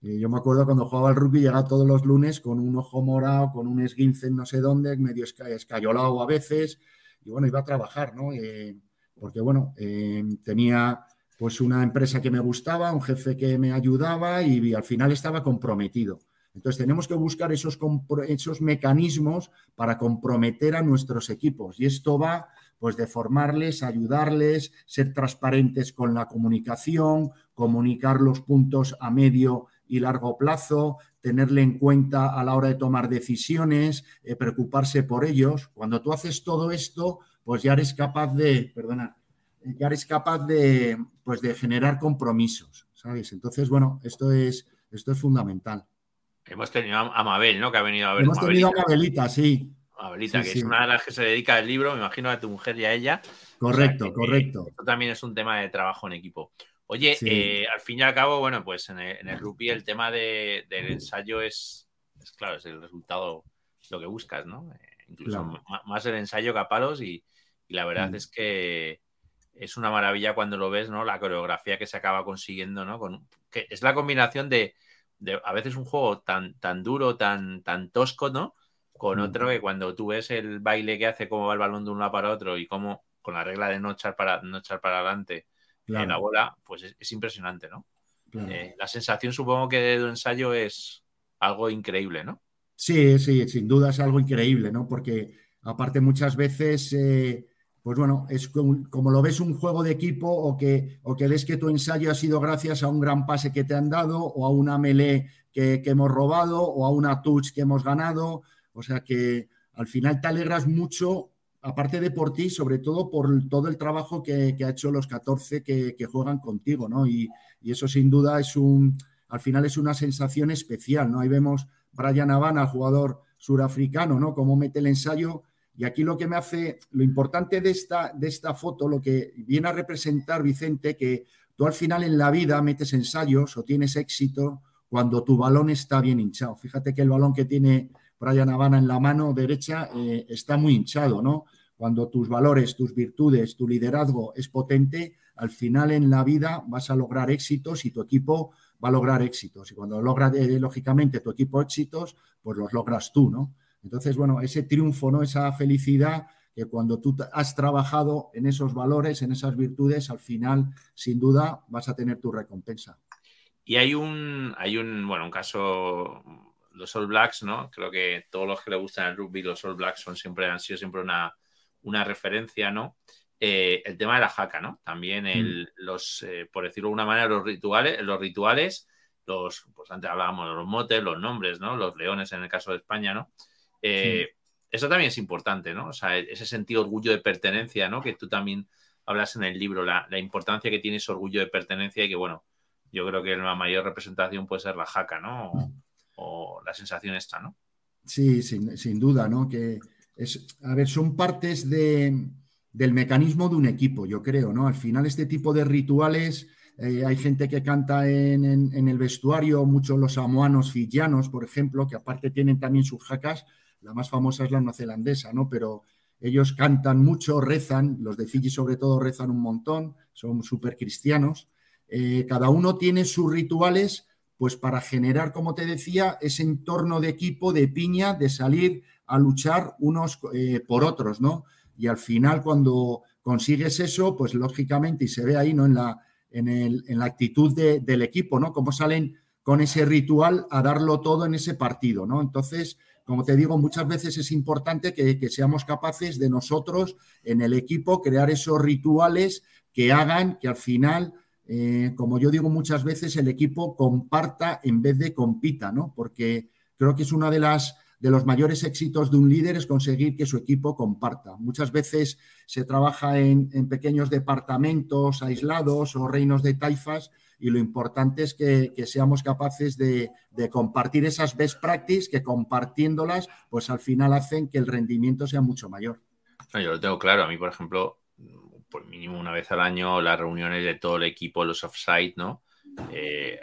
yo me acuerdo cuando jugaba al rugby, llegaba todos los lunes con un ojo morado, con un esguince en no sé dónde, medio escayolado a veces, y bueno, iba a trabajar, ¿no? Eh, porque bueno, eh, tenía pues una empresa que me gustaba, un jefe que me ayudaba y, al final estaba comprometido. Entonces tenemos que buscar esos, esos mecanismos para comprometer a nuestros equipos y esto va pues de formarles, ayudarles, ser transparentes con la comunicación, comunicar los puntos a medio y largo plazo, tenerle en cuenta a la hora de tomar decisiones, eh, preocuparse por ellos. Cuando tú haces todo esto, pues ya eres capaz de, perdona, ya eres capaz de, pues de generar compromisos, ¿sabes? Entonces, bueno, esto es, esto es fundamental. Hemos tenido a Mabel, ¿no? Que ha venido a ver. Hemos tenido a Mabelita, sí. Mabelita, que es una de las que se dedica al libro, me imagino a tu mujer y a ella. Correcto, correcto. Esto también es un tema de trabajo en equipo. Oye, eh, al fin y al cabo, bueno, pues en el, rugby el tema del ensayo es, claro, es el resultado, lo que buscas, ¿no? Eh, incluso más el ensayo que a palos y, la verdad mm. es que es una maravilla cuando lo ves, ¿no? La coreografía que se acaba consiguiendo, ¿no? Con, que es la combinación de, a veces un juego tan, tan duro, tan, tan tosco, ¿no? Con mm. otro que cuando tú ves el baile que hace, cómo va el balón de un lado para otro y cómo, con la regla de no echar para, no echar para adelante, en la bola, pues es, impresionante, ¿no? Eh, la sensación, supongo que de ensayo es algo increíble, ¿no? Sí, sí, sin duda es algo increíble, ¿no? Porque aparte muchas veces, eh, pues bueno, es como, lo ves un juego de equipo o que, o que ves que tu ensayo ha sido gracias a un gran pase que te han dado o a una melee que, hemos robado o a una touch que hemos ganado. O sea que al final te alegras mucho aparte de por ti, sobre todo por todo el trabajo que, ha hecho los 14 que, juegan contigo, ¿no? Y, eso sin duda es un, al final es una sensación especial, ¿no? Ahí vemos Brian Havana, jugador surafricano, ¿no? Cómo mete el ensayo. Y aquí lo que me hace, lo importante de esta, de esta foto, lo que viene a representar, Vicente, que tú al final en la vida metes ensayos o tienes éxito cuando tu balón está bien hinchado. Fíjate que el balón que tiene Brian Havana en la mano derecha eh, está muy hinchado, ¿no? Cuando tus valores, tus virtudes, tu liderazgo es potente, al final en la vida vas a lograr éxitos y tu equipo va a lograr éxitos. Y cuando logra, eh, lógicamente, tu equipo éxitos, pues los logras tú, ¿no? Entonces, bueno, ese triunfo, ¿no? Esa felicidad que cuando tú has trabajado en esos valores, en esas virtudes, al final, sin duda, vas a tener tu recompensa. Y hay un, hay un, bueno, un caso los All Blacks, ¿no? Creo que todos los que le gustan el rugby, los All Blacks son siempre, han sido siempre una, referencia, ¿no? Eh, el tema de la jaca, ¿no? También el, mm. los, eh, por decirlo de una manera, los rituales, los rituales, los, pues antes hablábamos de los motes, los nombres, ¿no? Los leones en el caso de España, ¿no? Eh, eso también es importante, ¿no? O sea, ese sentido de orgullo de pertenencia, ¿no? Que tú también hablas en el libro, la, importancia que tiene ese orgullo de pertenencia y que, bueno, yo creo que la mayor representación puede ser la jaca, ¿no? O, la sensación esta, ¿no? Sí, sin, duda, ¿no? Que es, a ver, son partes de, del mecanismo de un equipo, yo creo, ¿no? Al final este tipo de rituales, eh, hay gente que canta en, en, el vestuario, muchos los samoanos fijianos, por ejemplo, que aparte tienen también sus jacas, la más famosa es la neozelandesa, ¿no? Pero ellos cantan mucho, rezan, los de Fiji sobre todo rezan un montón, son súper cristianos. Eh, cada uno tiene sus rituales, pues para generar, como te decía, ese entorno de equipo, de piña, de salir a luchar unos eh, por otros, ¿no? Y al final, cuando consigues eso, pues lógicamente, y se ve ahí, ¿no? En la, en, la actitud del equipo, ¿no? Cómo salen con ese ritual a darlo todo en ese partido, ¿no? Entonces, como te digo, muchas veces es importante que, seamos capaces de nosotros en el equipo crear esos rituales que hagan que al final, eh, como yo digo muchas veces, el equipo comparta en vez de compita, ¿no? Porque creo que es una de las de los mayores éxitos de un líder es conseguir que su equipo comparta. Muchas veces se trabaja en pequeños departamentos aislados o reinos de taifas y lo importante es que, seamos capaces de, compartir esas best practices que compartiéndolas, pues al final hacen que el rendimiento sea mucho mayor. yo lo tengo claro. A mí, por ejemplo, por mínimo una vez al año, las reuniones de todo el equipo, los offsite, ¿no? Eh,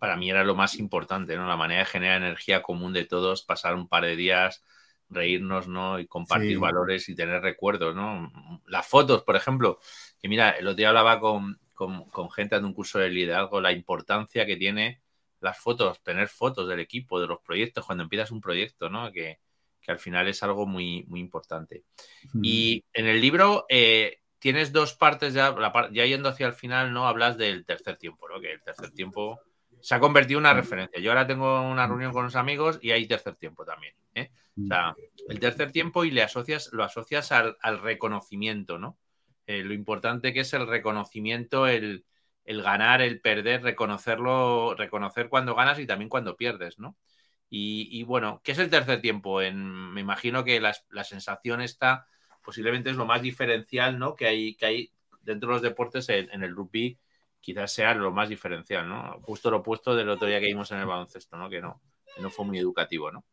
para mí era lo más importante, ¿no? La manera de generar energía común de todos, pasar un par de días, reírnos, ¿no? Y compartir valores y tener recuerdos, ¿no? Las fotos, por ejemplo, que mira, el otro día hablaba con, con, gente de un curso de liderazgo la importancia que tiene las fotos, tener fotos del equipo, de los proyectos, cuando empiezas un proyecto, ¿no? Que, al final es algo muy, muy importante. Y en el libro eh, tienes dos partes, ya, ya yendo hacia el final, ¿no? Hablas del tercer tiempo, ¿no? Que el tercer tiempo se ha convertido en una referencia. Yo ahora tengo una reunión con unos amigos y hay tercer tiempo también. ¿eh? O sea, el tercer tiempo y le asocias, lo asocias al, al reconocimiento, ¿no? Eh, lo importante que es el reconocimiento, el, ganar, el perder, reconocerlo, reconocer cuando ganas y también cuando pierdes, ¿no? Y, bueno, ¿qué es el tercer tiempo? me imagino que la, sensación está posiblemente es lo más diferencial, ¿no? Que hay, que hay dentro de los deportes en, el rugby, quizás sea lo más diferencial, ¿no? Justo lo opuesto del otro día que vimos en el baloncesto, ¿no? Que no, no fue muy educativo, ¿no?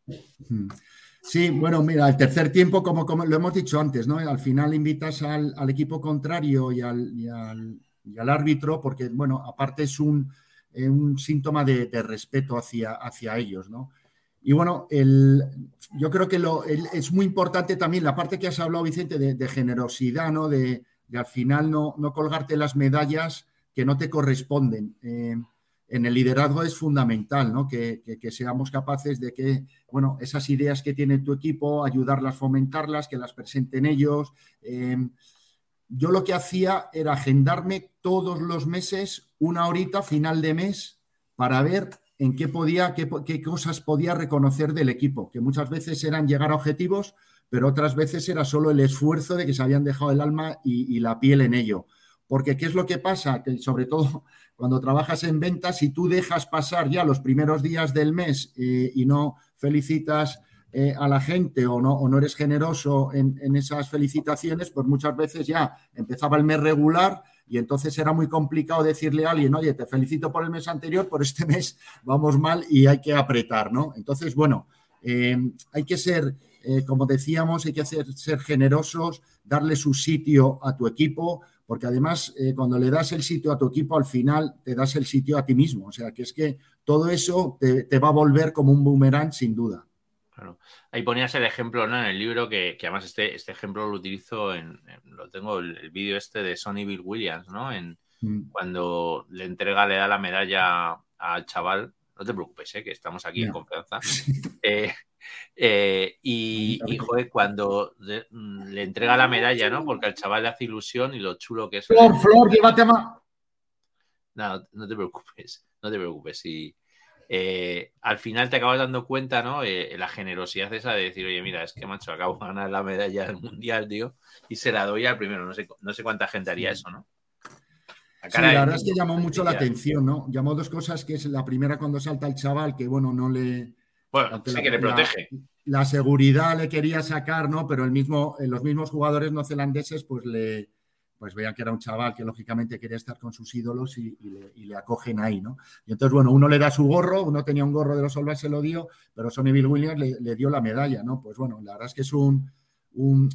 Sí, bueno, mira, el tercer tiempo, como, como lo hemos dicho antes, ¿no? Al final invitas al, equipo contrario y al, árbitro, porque, bueno, aparte es un, eh, síntoma de, respeto hacia, hacia ellos, ¿no? Y bueno, el, yo creo que lo, es muy importante también la parte que has hablado, Vicente, de, generosidad, ¿no? De, al final no, no, colgarte las medallas que no te corresponden. Eh, en el liderazgo es fundamental, ¿no? Que, seamos capaces de que, bueno, esas ideas que tiene tu equipo, ayudarlas, fomentarlas, que las presenten ellos. Em, yo lo que hacía era agendarme todos los meses una horita final de mes para ver en qué podía, qué, cosas podía reconocer del equipo, que muchas veces eran llegar a objetivos, pero otras veces era solo el esfuerzo de que se habían dejado el alma y, y la piel en ello. Porque ¿qué es lo que pasa? Que sobre todo cuando trabajas en ventas, si tú dejas pasar ya los primeros días del mes eh, y no felicitas eh, a la gente o no, o no eres generoso en, esas felicitaciones, pues muchas veces ya empezaba el mes regular y entonces era muy complicado decirle a alguien, oye, te felicito por el mes anterior, por este mes vamos mal y hay que apretar, ¿no? Entonces, bueno, eh, hay que ser, como decíamos, hay que ser generosos, darle su sitio a tu equipo, porque además eh, cuando le das el sitio a tu equipo, al final te das el sitio a ti mismo. O sea, que es que todo eso te, va a volver como un boomerang sin duda. Claro. Ahí ponías el ejemplo ¿no? en el libro, que, además este, este ejemplo lo utilizo en, lo tengo el, vídeo este de Sonny Bill Williams, ¿no? En, mm. Cuando le entrega, le da la medalla al chaval, no te preocupes, ¿eh? que estamos aquí en confianza. (laughs) Eh, eh, y, cuando mm, le, entrega la medalla, ¿no? Porque al chaval le hace ilusión y lo chulo que es. Flor, Flor, llévate más. No, no te preocupes, (laughs) no te preocupes. Y eh, al final te acabas dando cuenta, ¿no? Eh, la generosidad esa de decir, oye, mira, es que macho, acabo de ganar la medalla del mundial, tío, y se la doy al primero. No sé, no sé cuánta gente haría eso, ¿no? Sí, la verdad es que llamó mucho la atención, ¿no? Llamó dos cosas, que es la primera cuando salta el chaval, que bueno, no le, bueno, sí que le protege. la seguridad le quería sacar, ¿no? Pero el mismo, eh, los mismos jugadores neozelandeses, pues le pues veían que era un chaval que lógicamente quería estar con sus ídolos y, le, acogen ahí, ¿no? Y entonces, bueno, uno le da su gorro, uno tenía un gorro de los All se lo dio, pero Sonny Bill Williams le, dio la medalla, ¿no? Pues bueno, la verdad es que es un, un,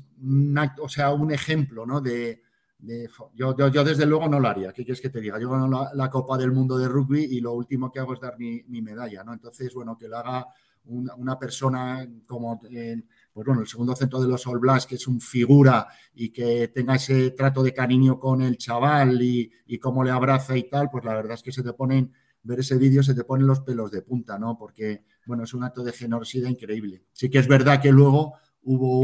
o sea, un ejemplo, ¿no? De, yo, yo, desde luego no lo haría, ¿qué quieres que te diga? Yo gano la, Copa del Mundo de Rugby y lo último que hago es dar mi, medalla, ¿no? Entonces, bueno, que lo haga una, persona como, pues bueno, el segundo centro de los All Blacks, que es un figura y que tenga ese trato de cariño con el chaval y, cómo le abraza y tal, pues la verdad es que se te ponen, ver ese vídeo se te ponen los pelos de punta, ¿no? Porque, bueno, es un acto de generosidad increíble. Sí que es verdad que luego hubo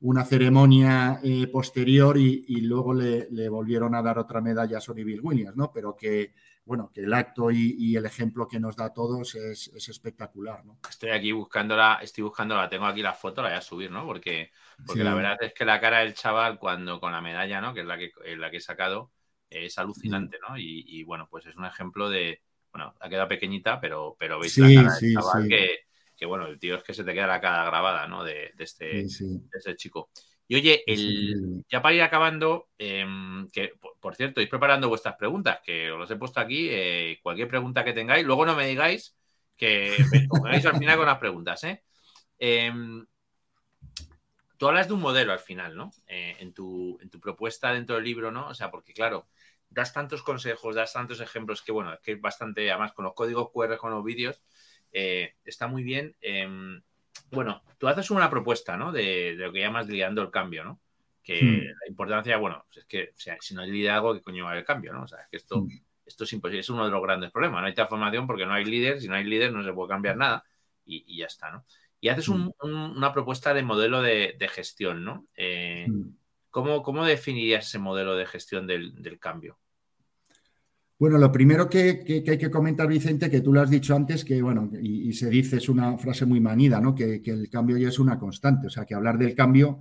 una ceremonia eh, posterior y, luego le, volvieron a dar otra medalla a Sonny Bill Williams, ¿no? Pero que, bueno, que el acto y, el ejemplo que nos da a todos es, espectacular, ¿no? Estoy aquí buscándola, estoy buscándola, tengo aquí la foto, la voy a subir, ¿no? Porque, porque la verdad es que la cara del chaval cuando con la medalla, ¿no? Que es la que, la que he sacado, es alucinante, ¿no? Y, bueno, pues es un ejemplo de, bueno, ha quedado pequeñita, pero, pero veis la cara del chaval que, bueno, el tío es que se te queda la cara grabada, ¿no? De, este, de este chico. Y oye, el, ya para ir acabando, em, que por, cierto, ir preparando vuestras preguntas, que os las he puesto aquí. Eh, cualquier pregunta que tengáis, luego no me digáis que me (laughs) al final con las preguntas. ¿eh? Em, tú hablas de un modelo al final, ¿no? Eh, en, tu, en tu propuesta dentro del libro, ¿no? O sea, porque claro, das tantos consejos, das tantos ejemplos que, bueno, es que es bastante, además con los códigos QR, con los vídeos, está muy bien. Em, bueno, tú haces una propuesta, ¿no? De, lo que llamas liderando el cambio, ¿no? Que hmm. la importancia, bueno, pues es que si no hay liderazgo, ¿qué coño va el cambio, ¿no? O sea, es que esto, hmm. esto es imposible, es uno de los grandes problemas. No hay transformación porque no hay líder, si no hay líder no se puede cambiar nada y, ya está, ¿no? Y haces hmm. una propuesta de modelo de, gestión, ¿no? Eh, ¿cómo, definirías ese modelo de gestión del cambio? Bueno, lo primero que, hay que comentar, Vicente, que tú lo has dicho antes, que bueno, y, se dice, es una frase muy manida, ¿no? Que, el cambio ya es una constante. O sea, que hablar del cambio.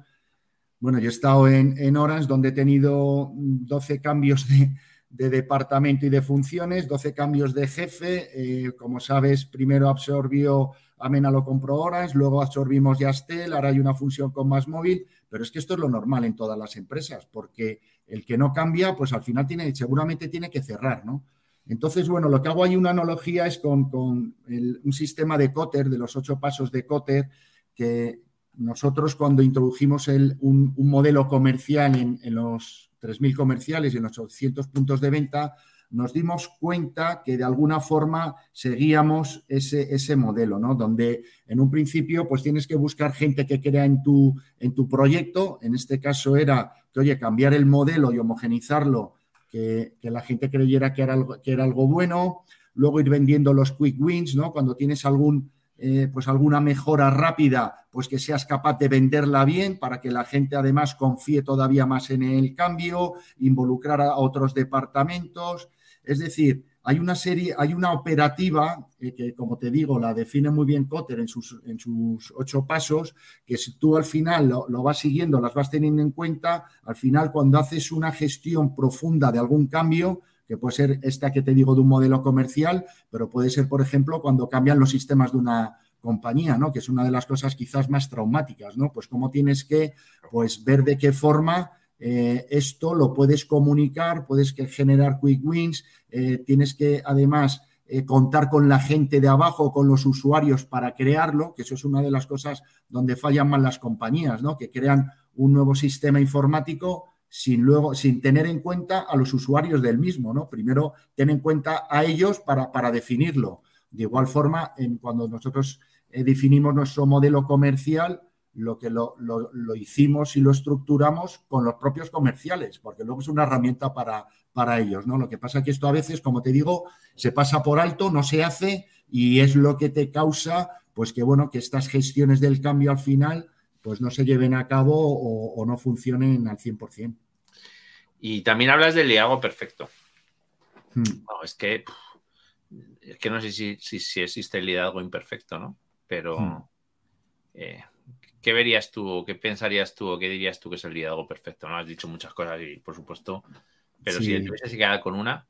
Bueno, yo he estado en, Orange, donde he tenido 12 cambios de, departamento y de funciones, 12 cambios de jefe. Eh, como sabes, primero absorbió Amena lo compró Orange, luego absorbimos Yastel, ahora hay una función con más móvil, pero es que esto es lo normal en todas las empresas, porque el que no cambia, pues al final tiene, seguramente tiene que cerrar, ¿no? Entonces, bueno, lo que hago ahí una analogía es con, un sistema de Cotter, de los ocho pasos de Cotter, que nosotros cuando introdujimos un, modelo comercial en, en los 3.000 comerciales y en los 800 puntos de venta, nos dimos cuenta que de alguna forma seguíamos ese, ese modelo, ¿no? Donde en un principio pues tienes que buscar gente que crea en tu, en tu proyecto, en este caso era oye, cambiar el modelo y homogenizarlo, que, la gente creyera que era, algo, que era algo bueno, luego ir vendiendo los quick wins, ¿no? Cuando tienes algún, eh, pues alguna mejora rápida, pues que seas capaz de venderla bien para que la gente además confíe todavía más en el cambio, involucrar a otros departamentos. Es decir, hay una serie, hay una operativa eh, que, como te digo, la define muy bien Cotter en sus, ocho pasos, que si tú al final lo, lo, vas siguiendo, las vas teniendo en cuenta, al final cuando haces una gestión profunda de algún cambio, que puede ser esta que te digo de un modelo comercial, pero puede ser, por ejemplo, cuando cambian los sistemas de una compañía, ¿no? Que es una de las cosas quizás más traumáticas, ¿no? Pues cómo tienes que, pues, ver de qué forma eh, esto lo puedes comunicar, puedes generar quick wins, eh, tienes que además eh, contar con la gente de abajo, con los usuarios para crearlo, que eso es una de las cosas donde fallan más las compañías, ¿no? que crean un nuevo sistema informático sin luego, sin tener en cuenta a los usuarios del mismo, ¿no? Primero ten en cuenta a ellos para, para definirlo. De igual forma, en, cuando nosotros definimos nuestro modelo comercial, lo que lo, hicimos y lo estructuramos con los propios comerciales, porque luego es una herramienta para, para ellos, ¿no? Lo que pasa es que esto a veces, como te digo, se pasa por alto, no se hace y es lo que te causa, pues que bueno, que estas gestiones del cambio al final, pues no se lleven a cabo o, no funcionen al 100%. Y también hablas del liderazgo perfecto. Hmm. es que es que no sé si, si, existe el liderazgo imperfecto, ¿no? Pero hmm. eh, ¿qué verías tú o qué pensarías tú o qué dirías tú que es el liderazgo perfecto? ¿no? Has dicho muchas cosas y por supuesto, pero si tuvieses que quedar con una.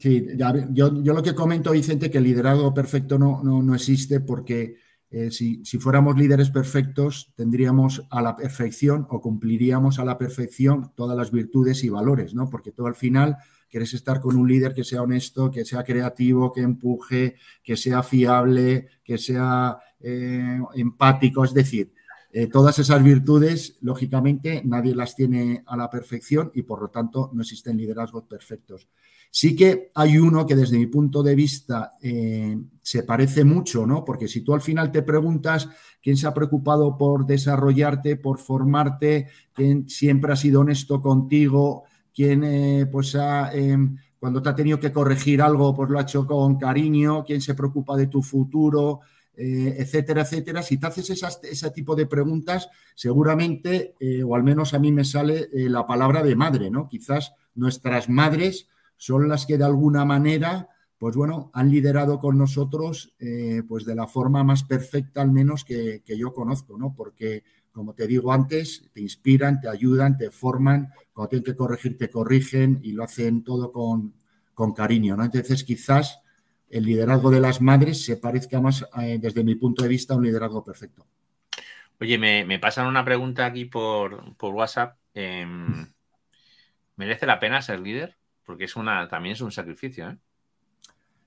Sí, yo, lo que comento, Vicente, que el liderazgo perfecto no, no, existe porque eh, si, fuéramos líderes perfectos, tendríamos a la perfección o cumpliríamos a la perfección todas las virtudes y valores, ¿no? Porque tú al final quieres estar con un líder que sea honesto, que sea creativo, que empuje, que sea fiable, que sea eh, empático, es decir, eh, todas esas virtudes, lógicamente, nadie las tiene a la perfección y por lo tanto no existen liderazgos perfectos. Sí que hay uno que desde mi punto de vista eh, se parece mucho, ¿no? Porque si tú al final te preguntas quién se ha preocupado por desarrollarte, por formarte, quién siempre ha sido honesto contigo, quién eh, pues ha, em, cuando te ha tenido que corregir algo, pues lo ha hecho con cariño, quién se preocupa de tu futuro, eh, etcétera, etcétera. Si te haces ese tipo de preguntas, seguramente, o al menos a mí me sale la palabra de madre, ¿no? Quizás nuestras madres son las que de alguna manera, pues bueno, han liderado con nosotros, eh, pues de la forma más perfecta al menos que, yo conozco, ¿no? Porque, como te digo antes, te inspiran, te ayudan, te forman, cuando tienen que corregir, te corrigen y lo hacen todo con, cariño, ¿no? Entonces, quizás el liderazgo de las madres se parezca más, eh, desde mi punto de vista, a un liderazgo perfecto. Oye, me, pasan una pregunta aquí por, WhatsApp. Em, ¿Merece la pena ser líder? porque es una, también es un sacrificio. ¿eh?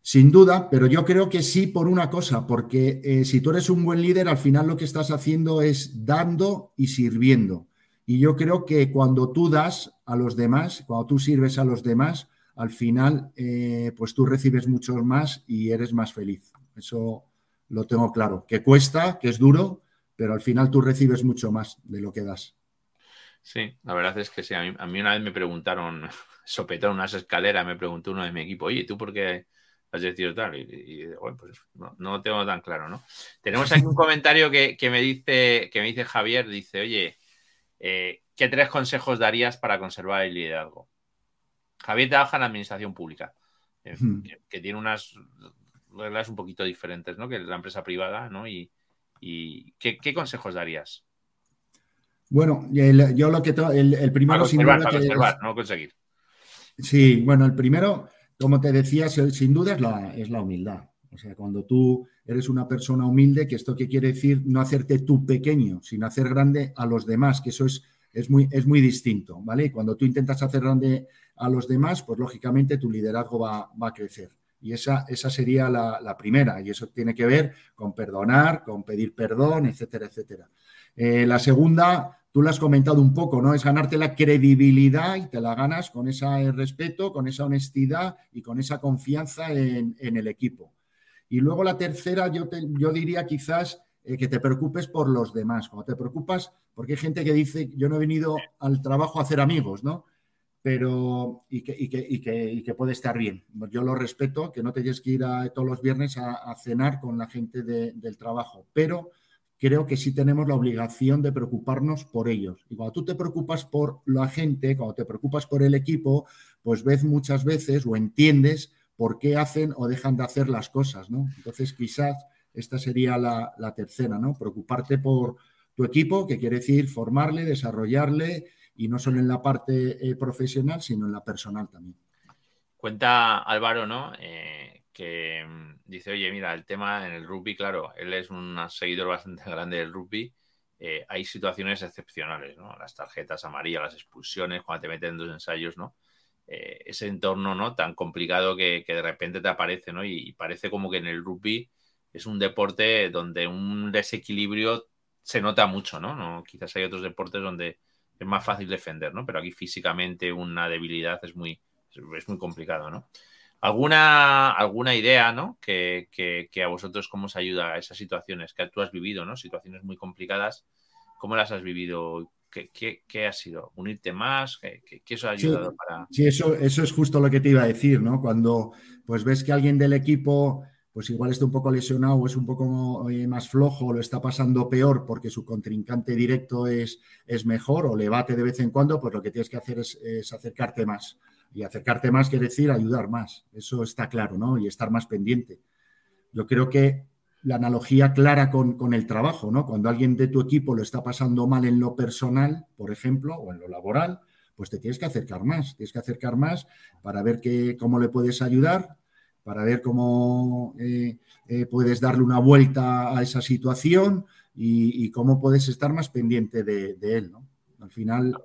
Sin duda, pero yo creo que sí por una cosa, porque eh, si tú eres un buen líder, al final lo que estás haciendo es dando y sirviendo. Y yo creo que cuando tú das a los demás, cuando tú sirves a los demás, al final, eh, pues tú recibes mucho más y eres más feliz. Eso lo tengo claro. Que cuesta, que es duro, pero al final tú recibes mucho más de lo que das. Sí, la verdad es que sí. A mí, a mí una vez me preguntaron (laughs) sopetó unas escaleras, me preguntó uno de mi equipo, oye, ¿tú por qué has decidido tal? Y, bueno, pues no, lo tengo tan claro, ¿no? Tenemos aquí un (laughs) comentario que, me dice, que me dice Javier, dice, oye, eh, ¿qué tres consejos darías para conservar el liderazgo? Javier trabaja en administración pública, eh, que, tiene unas reglas un poquito diferentes, ¿no? Que la empresa privada, ¿no? Y, ¿qué, consejos darías? Bueno, yo lo que el, el primero para conservar, no conseguir. Sí, bueno, el primero, como te decía, sin duda es la, es la humildad. O sea, cuando tú eres una persona humilde, que esto qué quiere decir no hacerte tú pequeño, sino hacer grande a los demás, que eso es, es, muy, es muy distinto, ¿vale? Y cuando tú intentas hacer grande a los demás, pues lógicamente tu liderazgo va, a crecer. Y esa, esa sería la, primera, y eso tiene que ver con perdonar, con pedir perdón, etcétera, etcétera. Eh, la segunda, tú lo has comentado un poco, ¿no? Es ganarte la credibilidad y te la ganas con ese respeto, con esa honestidad y con esa confianza en, el equipo. Y luego la tercera, yo, yo diría quizás eh, que te preocupes por los demás. Cuando te preocupas, porque hay gente que dice, yo no he venido al trabajo a hacer amigos, ¿no? Pero, y que, y que, puede estar bien. Yo lo respeto, que no te que ir todos los viernes a, cenar con la gente del trabajo, pero creo que sí tenemos la obligación de preocuparnos por ellos. Y cuando tú te preocupas por la gente, cuando te preocupas por el equipo, pues ves muchas veces o entiendes por qué hacen o dejan de hacer las cosas, ¿no? Entonces, quizás esta sería la, tercera, ¿no? Preocuparte por tu equipo, que quiere decir formarle, desarrollarle, y no solo en la parte eh, profesional, sino en la personal también. Cuenta Álvaro, ¿no? Eh, que mm, dice, oye, mira, el tema en el rugby, claro, él es un seguidor bastante (laughs) grande del rugby. Eh, hay situaciones excepcionales, ¿no? Las tarjetas amarillas, las expulsiones, cuando te meten en dos ensayos, ¿no? Ese entorno, ¿no? Tan complicado que, de repente te aparece, ¿no? Y, parece como que en el rugby es un deporte donde un desequilibrio se nota mucho, ¿no? ¿no? Quizás hay otros deportes donde es más fácil defender, ¿no? Pero aquí físicamente una debilidad es muy, es muy complicado, ¿no? ¿Alguna, alguna idea, ¿no? Que, a vosotros cómo os ayuda a esas situaciones que tú has vivido, ¿no? Situaciones muy complicadas, ¿cómo las has vivido? ¿Qué, qué, ha sido? ¿Unirte más? ¿Qué, qué os ha ayudado sí, para...? Sí, eso, eso es justo lo que te iba a decir, ¿no? Cuando pues ves que alguien del equipo pues igual está un poco lesionado es un poco eh, más flojo lo está pasando peor porque su contrincante directo es, es mejor o le bate de vez en cuando, pues lo que tienes que hacer es, acercarte más. Y acercarte más quiere decir ayudar más. Eso está claro, ¿no? Y estar más pendiente. Yo creo que la analogía clara con, el trabajo, ¿no? Cuando alguien de tu equipo lo está pasando mal en lo personal, por ejemplo, o en lo laboral, pues te tienes que acercar más. Tienes que acercar más para ver cómo le puedes ayudar para ver cómo eh, eh, puedes darle una vuelta a esa situación y, cómo puedes estar más pendiente de, él. ¿no? Al final,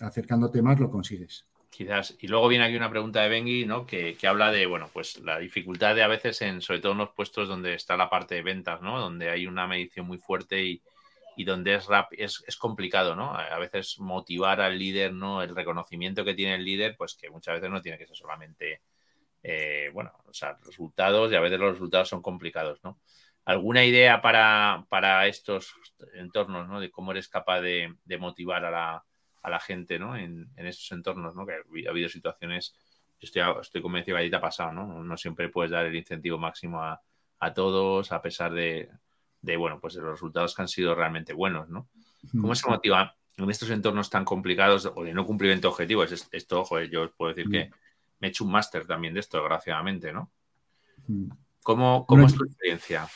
acercándote más, lo consigues. Quizás. Y luego viene aquí una pregunta de Bengi, ¿no? Que, habla de, bueno, pues la dificultad de a veces en, sobre todo en los puestos donde está la parte de ventas, ¿no? Donde hay una medición muy fuerte y, donde es, rap, es, es, complicado, ¿no? A veces motivar al líder, ¿no? El reconocimiento que tiene el líder, pues que muchas veces no tiene que ser solamente, eh, bueno, o sea, resultados y a veces los resultados son complicados, ¿no? ¿Alguna idea para, para estos entornos, ¿no? De cómo eres capaz de, de motivar a la, a la, gente, ¿no? En, en, estos entornos, ¿no? Que ha habido situaciones, estoy, estoy convencido que te ha pasado, ¿no? No siempre puedes dar el incentivo máximo a, a todos, a pesar de, de, bueno, pues de los resultados que han sido realmente buenos, ¿no? ¿Cómo se motiva en estos entornos tan complicados o de no cumplimiento de objetivos? Esto, ojo, yo os puedo decir que me he hecho un máster también de esto, desgraciadamente, ¿no? ¿Cómo, cómo es tu experiencia?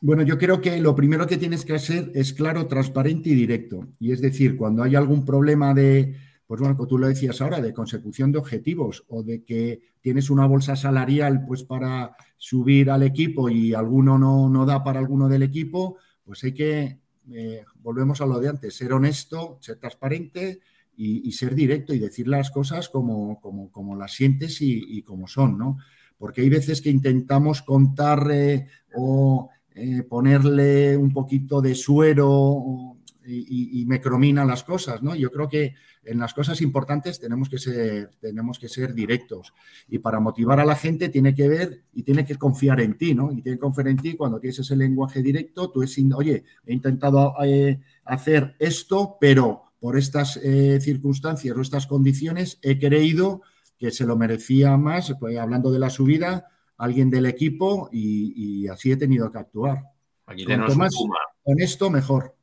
Bueno, yo creo que lo primero que tienes que hacer es claro, transparente y directo. Y es decir, cuando hay algún problema de, pues bueno, como tú lo decías ahora, de consecución de objetivos o de que tienes una bolsa salarial pues para subir al equipo y alguno no, da para alguno del equipo, pues hay que, eh, volvemos a lo de antes, ser honesto, ser transparente y, ser directo y decir las cosas como, como, las sientes y, como son, ¿no? Porque hay veces que intentamos contar eh, o eh, ponerle un poquito de suero y, y, mecromina las cosas, ¿no? Yo creo que en las cosas importantes tenemos que ser, tenemos que ser directos. Y para motivar a la gente tiene que ver y tiene que confiar en ti, ¿no? Y tiene que confiar en ti cuando tienes ese lenguaje directo, tú es, oye, he intentado eh, hacer esto, pero por estas eh, circunstancias o estas condiciones he creído que se lo merecía más, pues, hablando de la subida, alguien del equipo y, así he tenido que actuar. Aquí tenemos más honesto, mejor.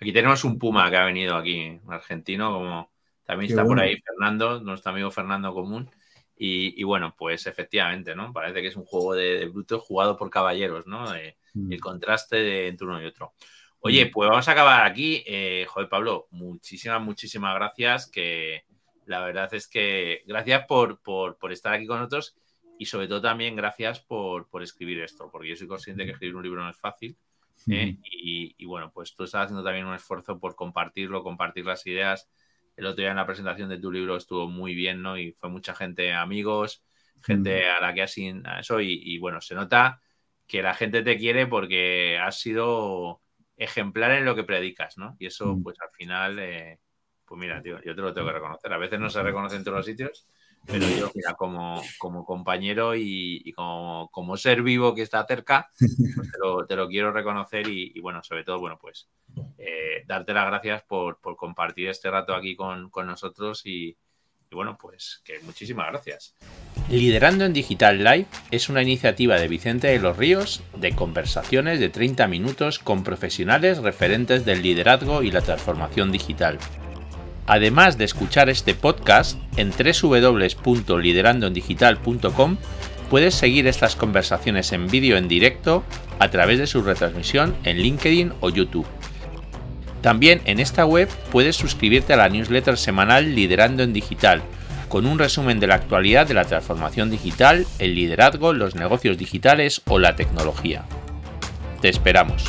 Aquí tenemos un Puma que ha venido aquí, un argentino, como también está por ahí Fernando, nuestro amigo Fernando Común. Y, bueno, pues efectivamente, ¿no? Parece que es un juego de, bruto jugado por caballeros, ¿no? Mm. El contraste de, entre uno y otro. Oye, pues vamos a acabar aquí. Eh, joder, Pablo, muchísimas, muchísimas gracias. Que la verdad es que gracias por, por, estar aquí con nosotros y sobre todo también gracias por, por escribir esto, porque yo soy consciente que escribir un libro no es fácil ¿eh? y, bueno, pues tú estás haciendo también un esfuerzo por compartirlo, compartir las ideas. El otro día en la presentación de tu libro estuvo muy bien, ¿no? Y fue mucha gente, amigos, gente a la que has eso y, bueno, se nota que la gente te quiere porque has sido ejemplar en lo que predicas, ¿no? Y eso, pues al final, eh, pues mira, tío, yo te lo tengo que reconocer. A veces no se reconoce en todos los sitios, pero yo, mira, como, como compañero y, como, ser vivo que está cerca, pues te, lo, quiero reconocer y, bueno, sobre todo, bueno, pues eh, darte las gracias por, compartir este rato aquí con, nosotros y, y, bueno, pues que muchísimas gracias. Liderando en Digital Live es una iniciativa de Vicente de los Ríos de conversaciones de 30 minutos con profesionales referentes del liderazgo y la transformación digital Además de escuchar este podcast, en www.liderandoendigital.com puedes seguir estas conversaciones en vídeo en directo a través de su retransmisión en LinkedIn o YouTube. También en esta web puedes suscribirte a la newsletter semanal Liderando en Digital, con un resumen de la actualidad de la transformación digital, el liderazgo, los negocios digitales o la tecnología. Te esperamos.